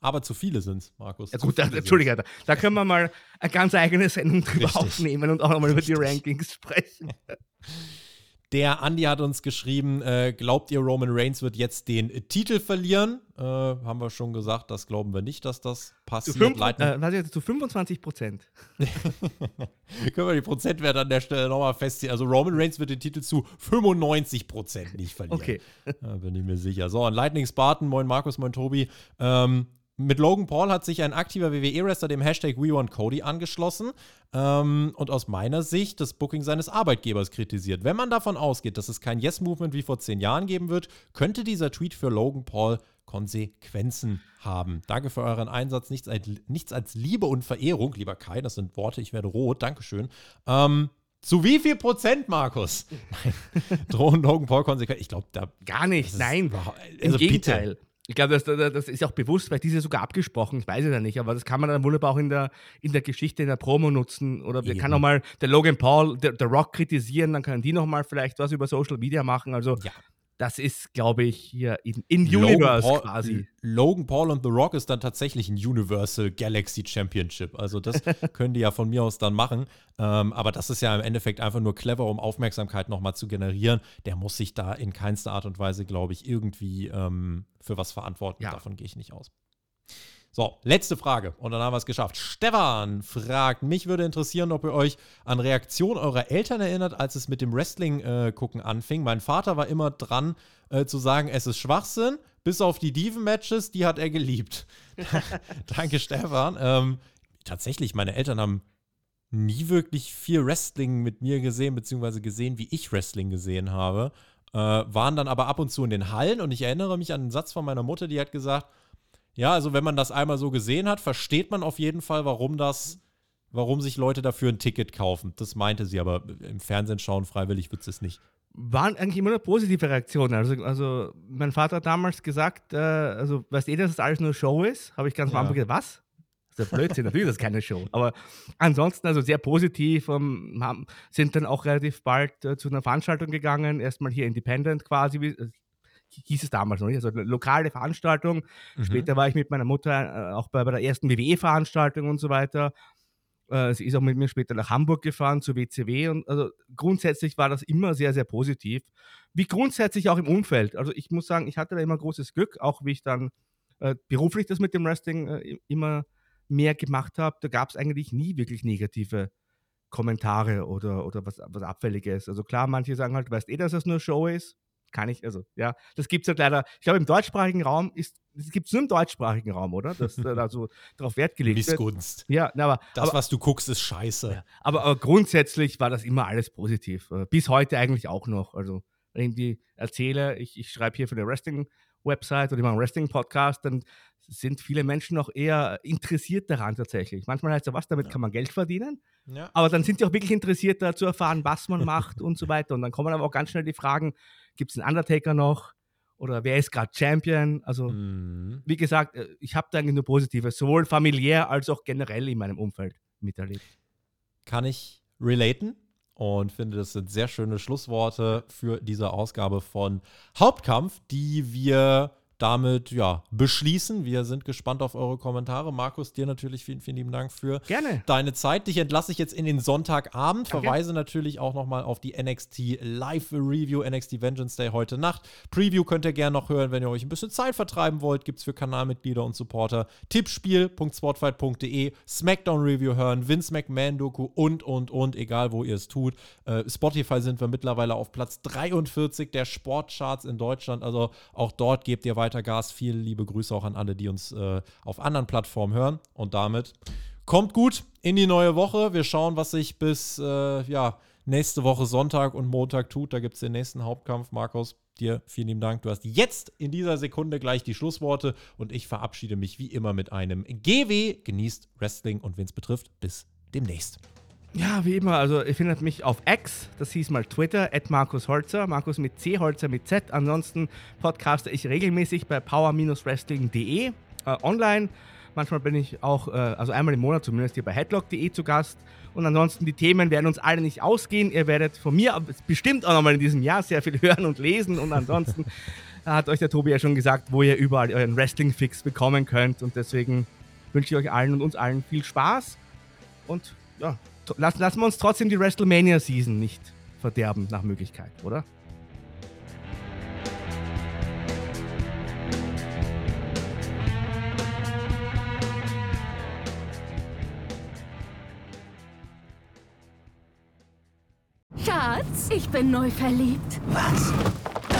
Aber zu viele sind es, Markus. Ja, gut, da, Entschuldige, da, da, können wir mal eine ganz eigene Sendung drüber Richtig. aufnehmen und auch nochmal über die Rankings sprechen. Der Andy hat uns geschrieben, äh, glaubt ihr, Roman Reigns wird jetzt den Titel verlieren? Äh, haben wir schon gesagt, das glauben wir nicht, dass das passiert. Zu, fünf, äh, was jetzt, zu 25 Prozent. Können wir die Prozentwerte an der Stelle nochmal festziehen. Also Roman Reigns wird den Titel zu 95 Prozent nicht verlieren. Okay. Da bin ich mir sicher. So, und Lightning Spartan, moin Markus, moin Tobi. Ähm, mit Logan Paul hat sich ein aktiver WWE-Wrestler dem Hashtag WeWantCody angeschlossen ähm, und aus meiner Sicht das Booking seines Arbeitgebers kritisiert. Wenn man davon ausgeht, dass es kein Yes-Movement wie vor zehn Jahren geben wird, könnte dieser Tweet für Logan Paul Konsequenzen haben. Danke für euren Einsatz. Nichts als, nichts als Liebe und Verehrung, lieber Kai, das sind Worte, ich werde rot, Dankeschön. Ähm, zu wie viel Prozent, Markus? Drohen Logan Paul Konsequenzen? Ich glaube, da. Gar nicht, nein. Also Im Gegenteil. Bitte. Ich glaube, das, das, ist auch bewusst, weil diese sogar abgesprochen, ich weiß es ja nicht, aber das kann man dann wunderbar auch in der, in der Geschichte, in der Promo nutzen. Oder wir kann auch mal der Logan Paul, der, der Rock kritisieren, dann können die nochmal vielleicht was über Social Media machen. Also ja das ist, glaube ich, hier in, in Universe Paul, quasi. Logan Paul und The Rock ist dann tatsächlich ein Universal Galaxy Championship. Also das können die ja von mir aus dann machen. Ähm, aber das ist ja im Endeffekt einfach nur clever, um Aufmerksamkeit nochmal zu generieren. Der muss sich da in keinster Art und Weise, glaube ich, irgendwie ähm, für was verantworten. Ja. Davon gehe ich nicht aus. So, letzte Frage und dann haben wir es geschafft. Stefan fragt, mich würde interessieren, ob ihr euch an Reaktionen eurer Eltern erinnert, als es mit dem Wrestling-Gucken äh, anfing. Mein Vater war immer dran äh, zu sagen, es ist Schwachsinn, bis auf die Diven-Matches, die hat er geliebt. Danke, Stefan. Ähm, tatsächlich, meine Eltern haben nie wirklich viel Wrestling mit mir gesehen, beziehungsweise gesehen, wie ich Wrestling gesehen habe. Äh, waren dann aber ab und zu in den Hallen und ich erinnere mich an einen Satz von meiner Mutter, die hat gesagt, ja, also wenn man das einmal so gesehen hat, versteht man auf jeden Fall, warum das, warum sich Leute dafür ein Ticket kaufen. Das meinte sie, aber im Fernsehen schauen freiwillig wird es nicht. Waren eigentlich immer nur positive Reaktionen. Also, also mein Vater hat damals gesagt, äh, also weißt du, dass das alles nur Show ist? Habe ich ganz am Anfang gesagt, was? Das ist ja Blödsinn, natürlich ist das keine Show. Aber ansonsten also sehr positiv, um, haben, sind dann auch relativ bald äh, zu einer Veranstaltung gegangen, erstmal hier Independent quasi, wie, hieß es damals noch nicht, also eine lokale Veranstaltung. Mhm. Später war ich mit meiner Mutter äh, auch bei, bei der ersten WWE-Veranstaltung und so weiter. Äh, sie ist auch mit mir später nach Hamburg gefahren zur WCW und also grundsätzlich war das immer sehr, sehr positiv. Wie grundsätzlich auch im Umfeld. Also ich muss sagen, ich hatte da immer großes Glück, auch wie ich dann äh, beruflich das mit dem Wrestling äh, immer mehr gemacht habe. Da gab es eigentlich nie wirklich negative Kommentare oder, oder was, was Abfälliges. Also klar, manche sagen halt, weißt eh, dass das nur Show ist kann ich, also ja, das gibt es halt leider, ich glaube im deutschsprachigen Raum ist, das gibt es nur im deutschsprachigen Raum, oder? Dass da so darauf Wert gelegt wird. Missgunst. Ja, aber. Das, aber, was du guckst, ist scheiße. Ja, aber, aber, grundsätzlich war das immer alles positiv. Äh, bis heute eigentlich auch noch. Also, wenn ich die erzähle, ich, ich schreibe hier für eine Wrestling-Website oder mache einen Wrestling-Podcast, dann sind viele Menschen noch eher interessiert daran tatsächlich. Manchmal heißt ja was, damit ja. kann man Geld verdienen. Ja. Aber dann sind sie auch wirklich interessiert, da zu erfahren, was man macht und so weiter. Und dann kommen aber auch ganz schnell die Fragen, gibt es einen Undertaker noch? Oder wer ist gerade Champion? Also, mhm. wie gesagt, äh, ich habe da eigentlich nur Positives, sowohl familiär als auch generell in meinem Umfeld miterlebt. Kann ich relaten und finde, das sind sehr schöne Schlussworte für diese Ausgabe von Hauptkampf, die wir damit ja beschließen. Wir sind gespannt auf eure Kommentare. Markus, dir natürlich vielen, vielen lieben Dank für Gerne. deine Zeit. Dich entlasse ich jetzt in den Sonntagabend. Danke. Verweise natürlich auch nochmal auf die NXT Live Review, NXT Vengeance Day heute Nacht. Preview könnt ihr gerne noch hören, wenn ihr euch ein bisschen Zeit vertreiben wollt. Gibt es für Kanalmitglieder und Supporter. Tippspiel.spotfight.de, Smackdown Review hören, Vince McMahon Doku und, und, und, egal wo ihr es tut. Äh, Spotify sind wir mittlerweile auf Platz 43 der Sportcharts in Deutschland. Also auch dort gebt ihr weiter weiter Gas. Viele liebe Grüße auch an alle, die uns äh, auf anderen Plattformen hören. Und damit kommt gut in die neue Woche. Wir schauen, was sich bis äh, ja, nächste Woche Sonntag und Montag tut. Da gibt es den nächsten Hauptkampf. Markus, dir vielen lieben Dank. Du hast jetzt in dieser Sekunde gleich die Schlussworte und ich verabschiede mich wie immer mit einem GW. Genießt Wrestling und wen es betrifft, bis demnächst. Ja, wie immer, also ihr findet mich auf X, das hieß mal Twitter, at Markus Holzer, Markus mit C, Holzer mit Z. Ansonsten podcaste ich regelmäßig bei power-wrestling.de äh, online. Manchmal bin ich auch, äh, also einmal im Monat zumindest hier bei headlock.de zu Gast. Und ansonsten, die Themen werden uns alle nicht ausgehen. Ihr werdet von mir bestimmt auch nochmal in diesem Jahr sehr viel hören und lesen. Und ansonsten hat euch der Tobi ja schon gesagt, wo ihr überall euren Wrestling-Fix bekommen könnt. Und deswegen wünsche ich euch allen und uns allen viel Spaß. Und ja, lassen, lassen wir uns trotzdem die WrestleMania-Season nicht verderben nach Möglichkeit, oder? Schatz, ich bin neu verliebt. Was?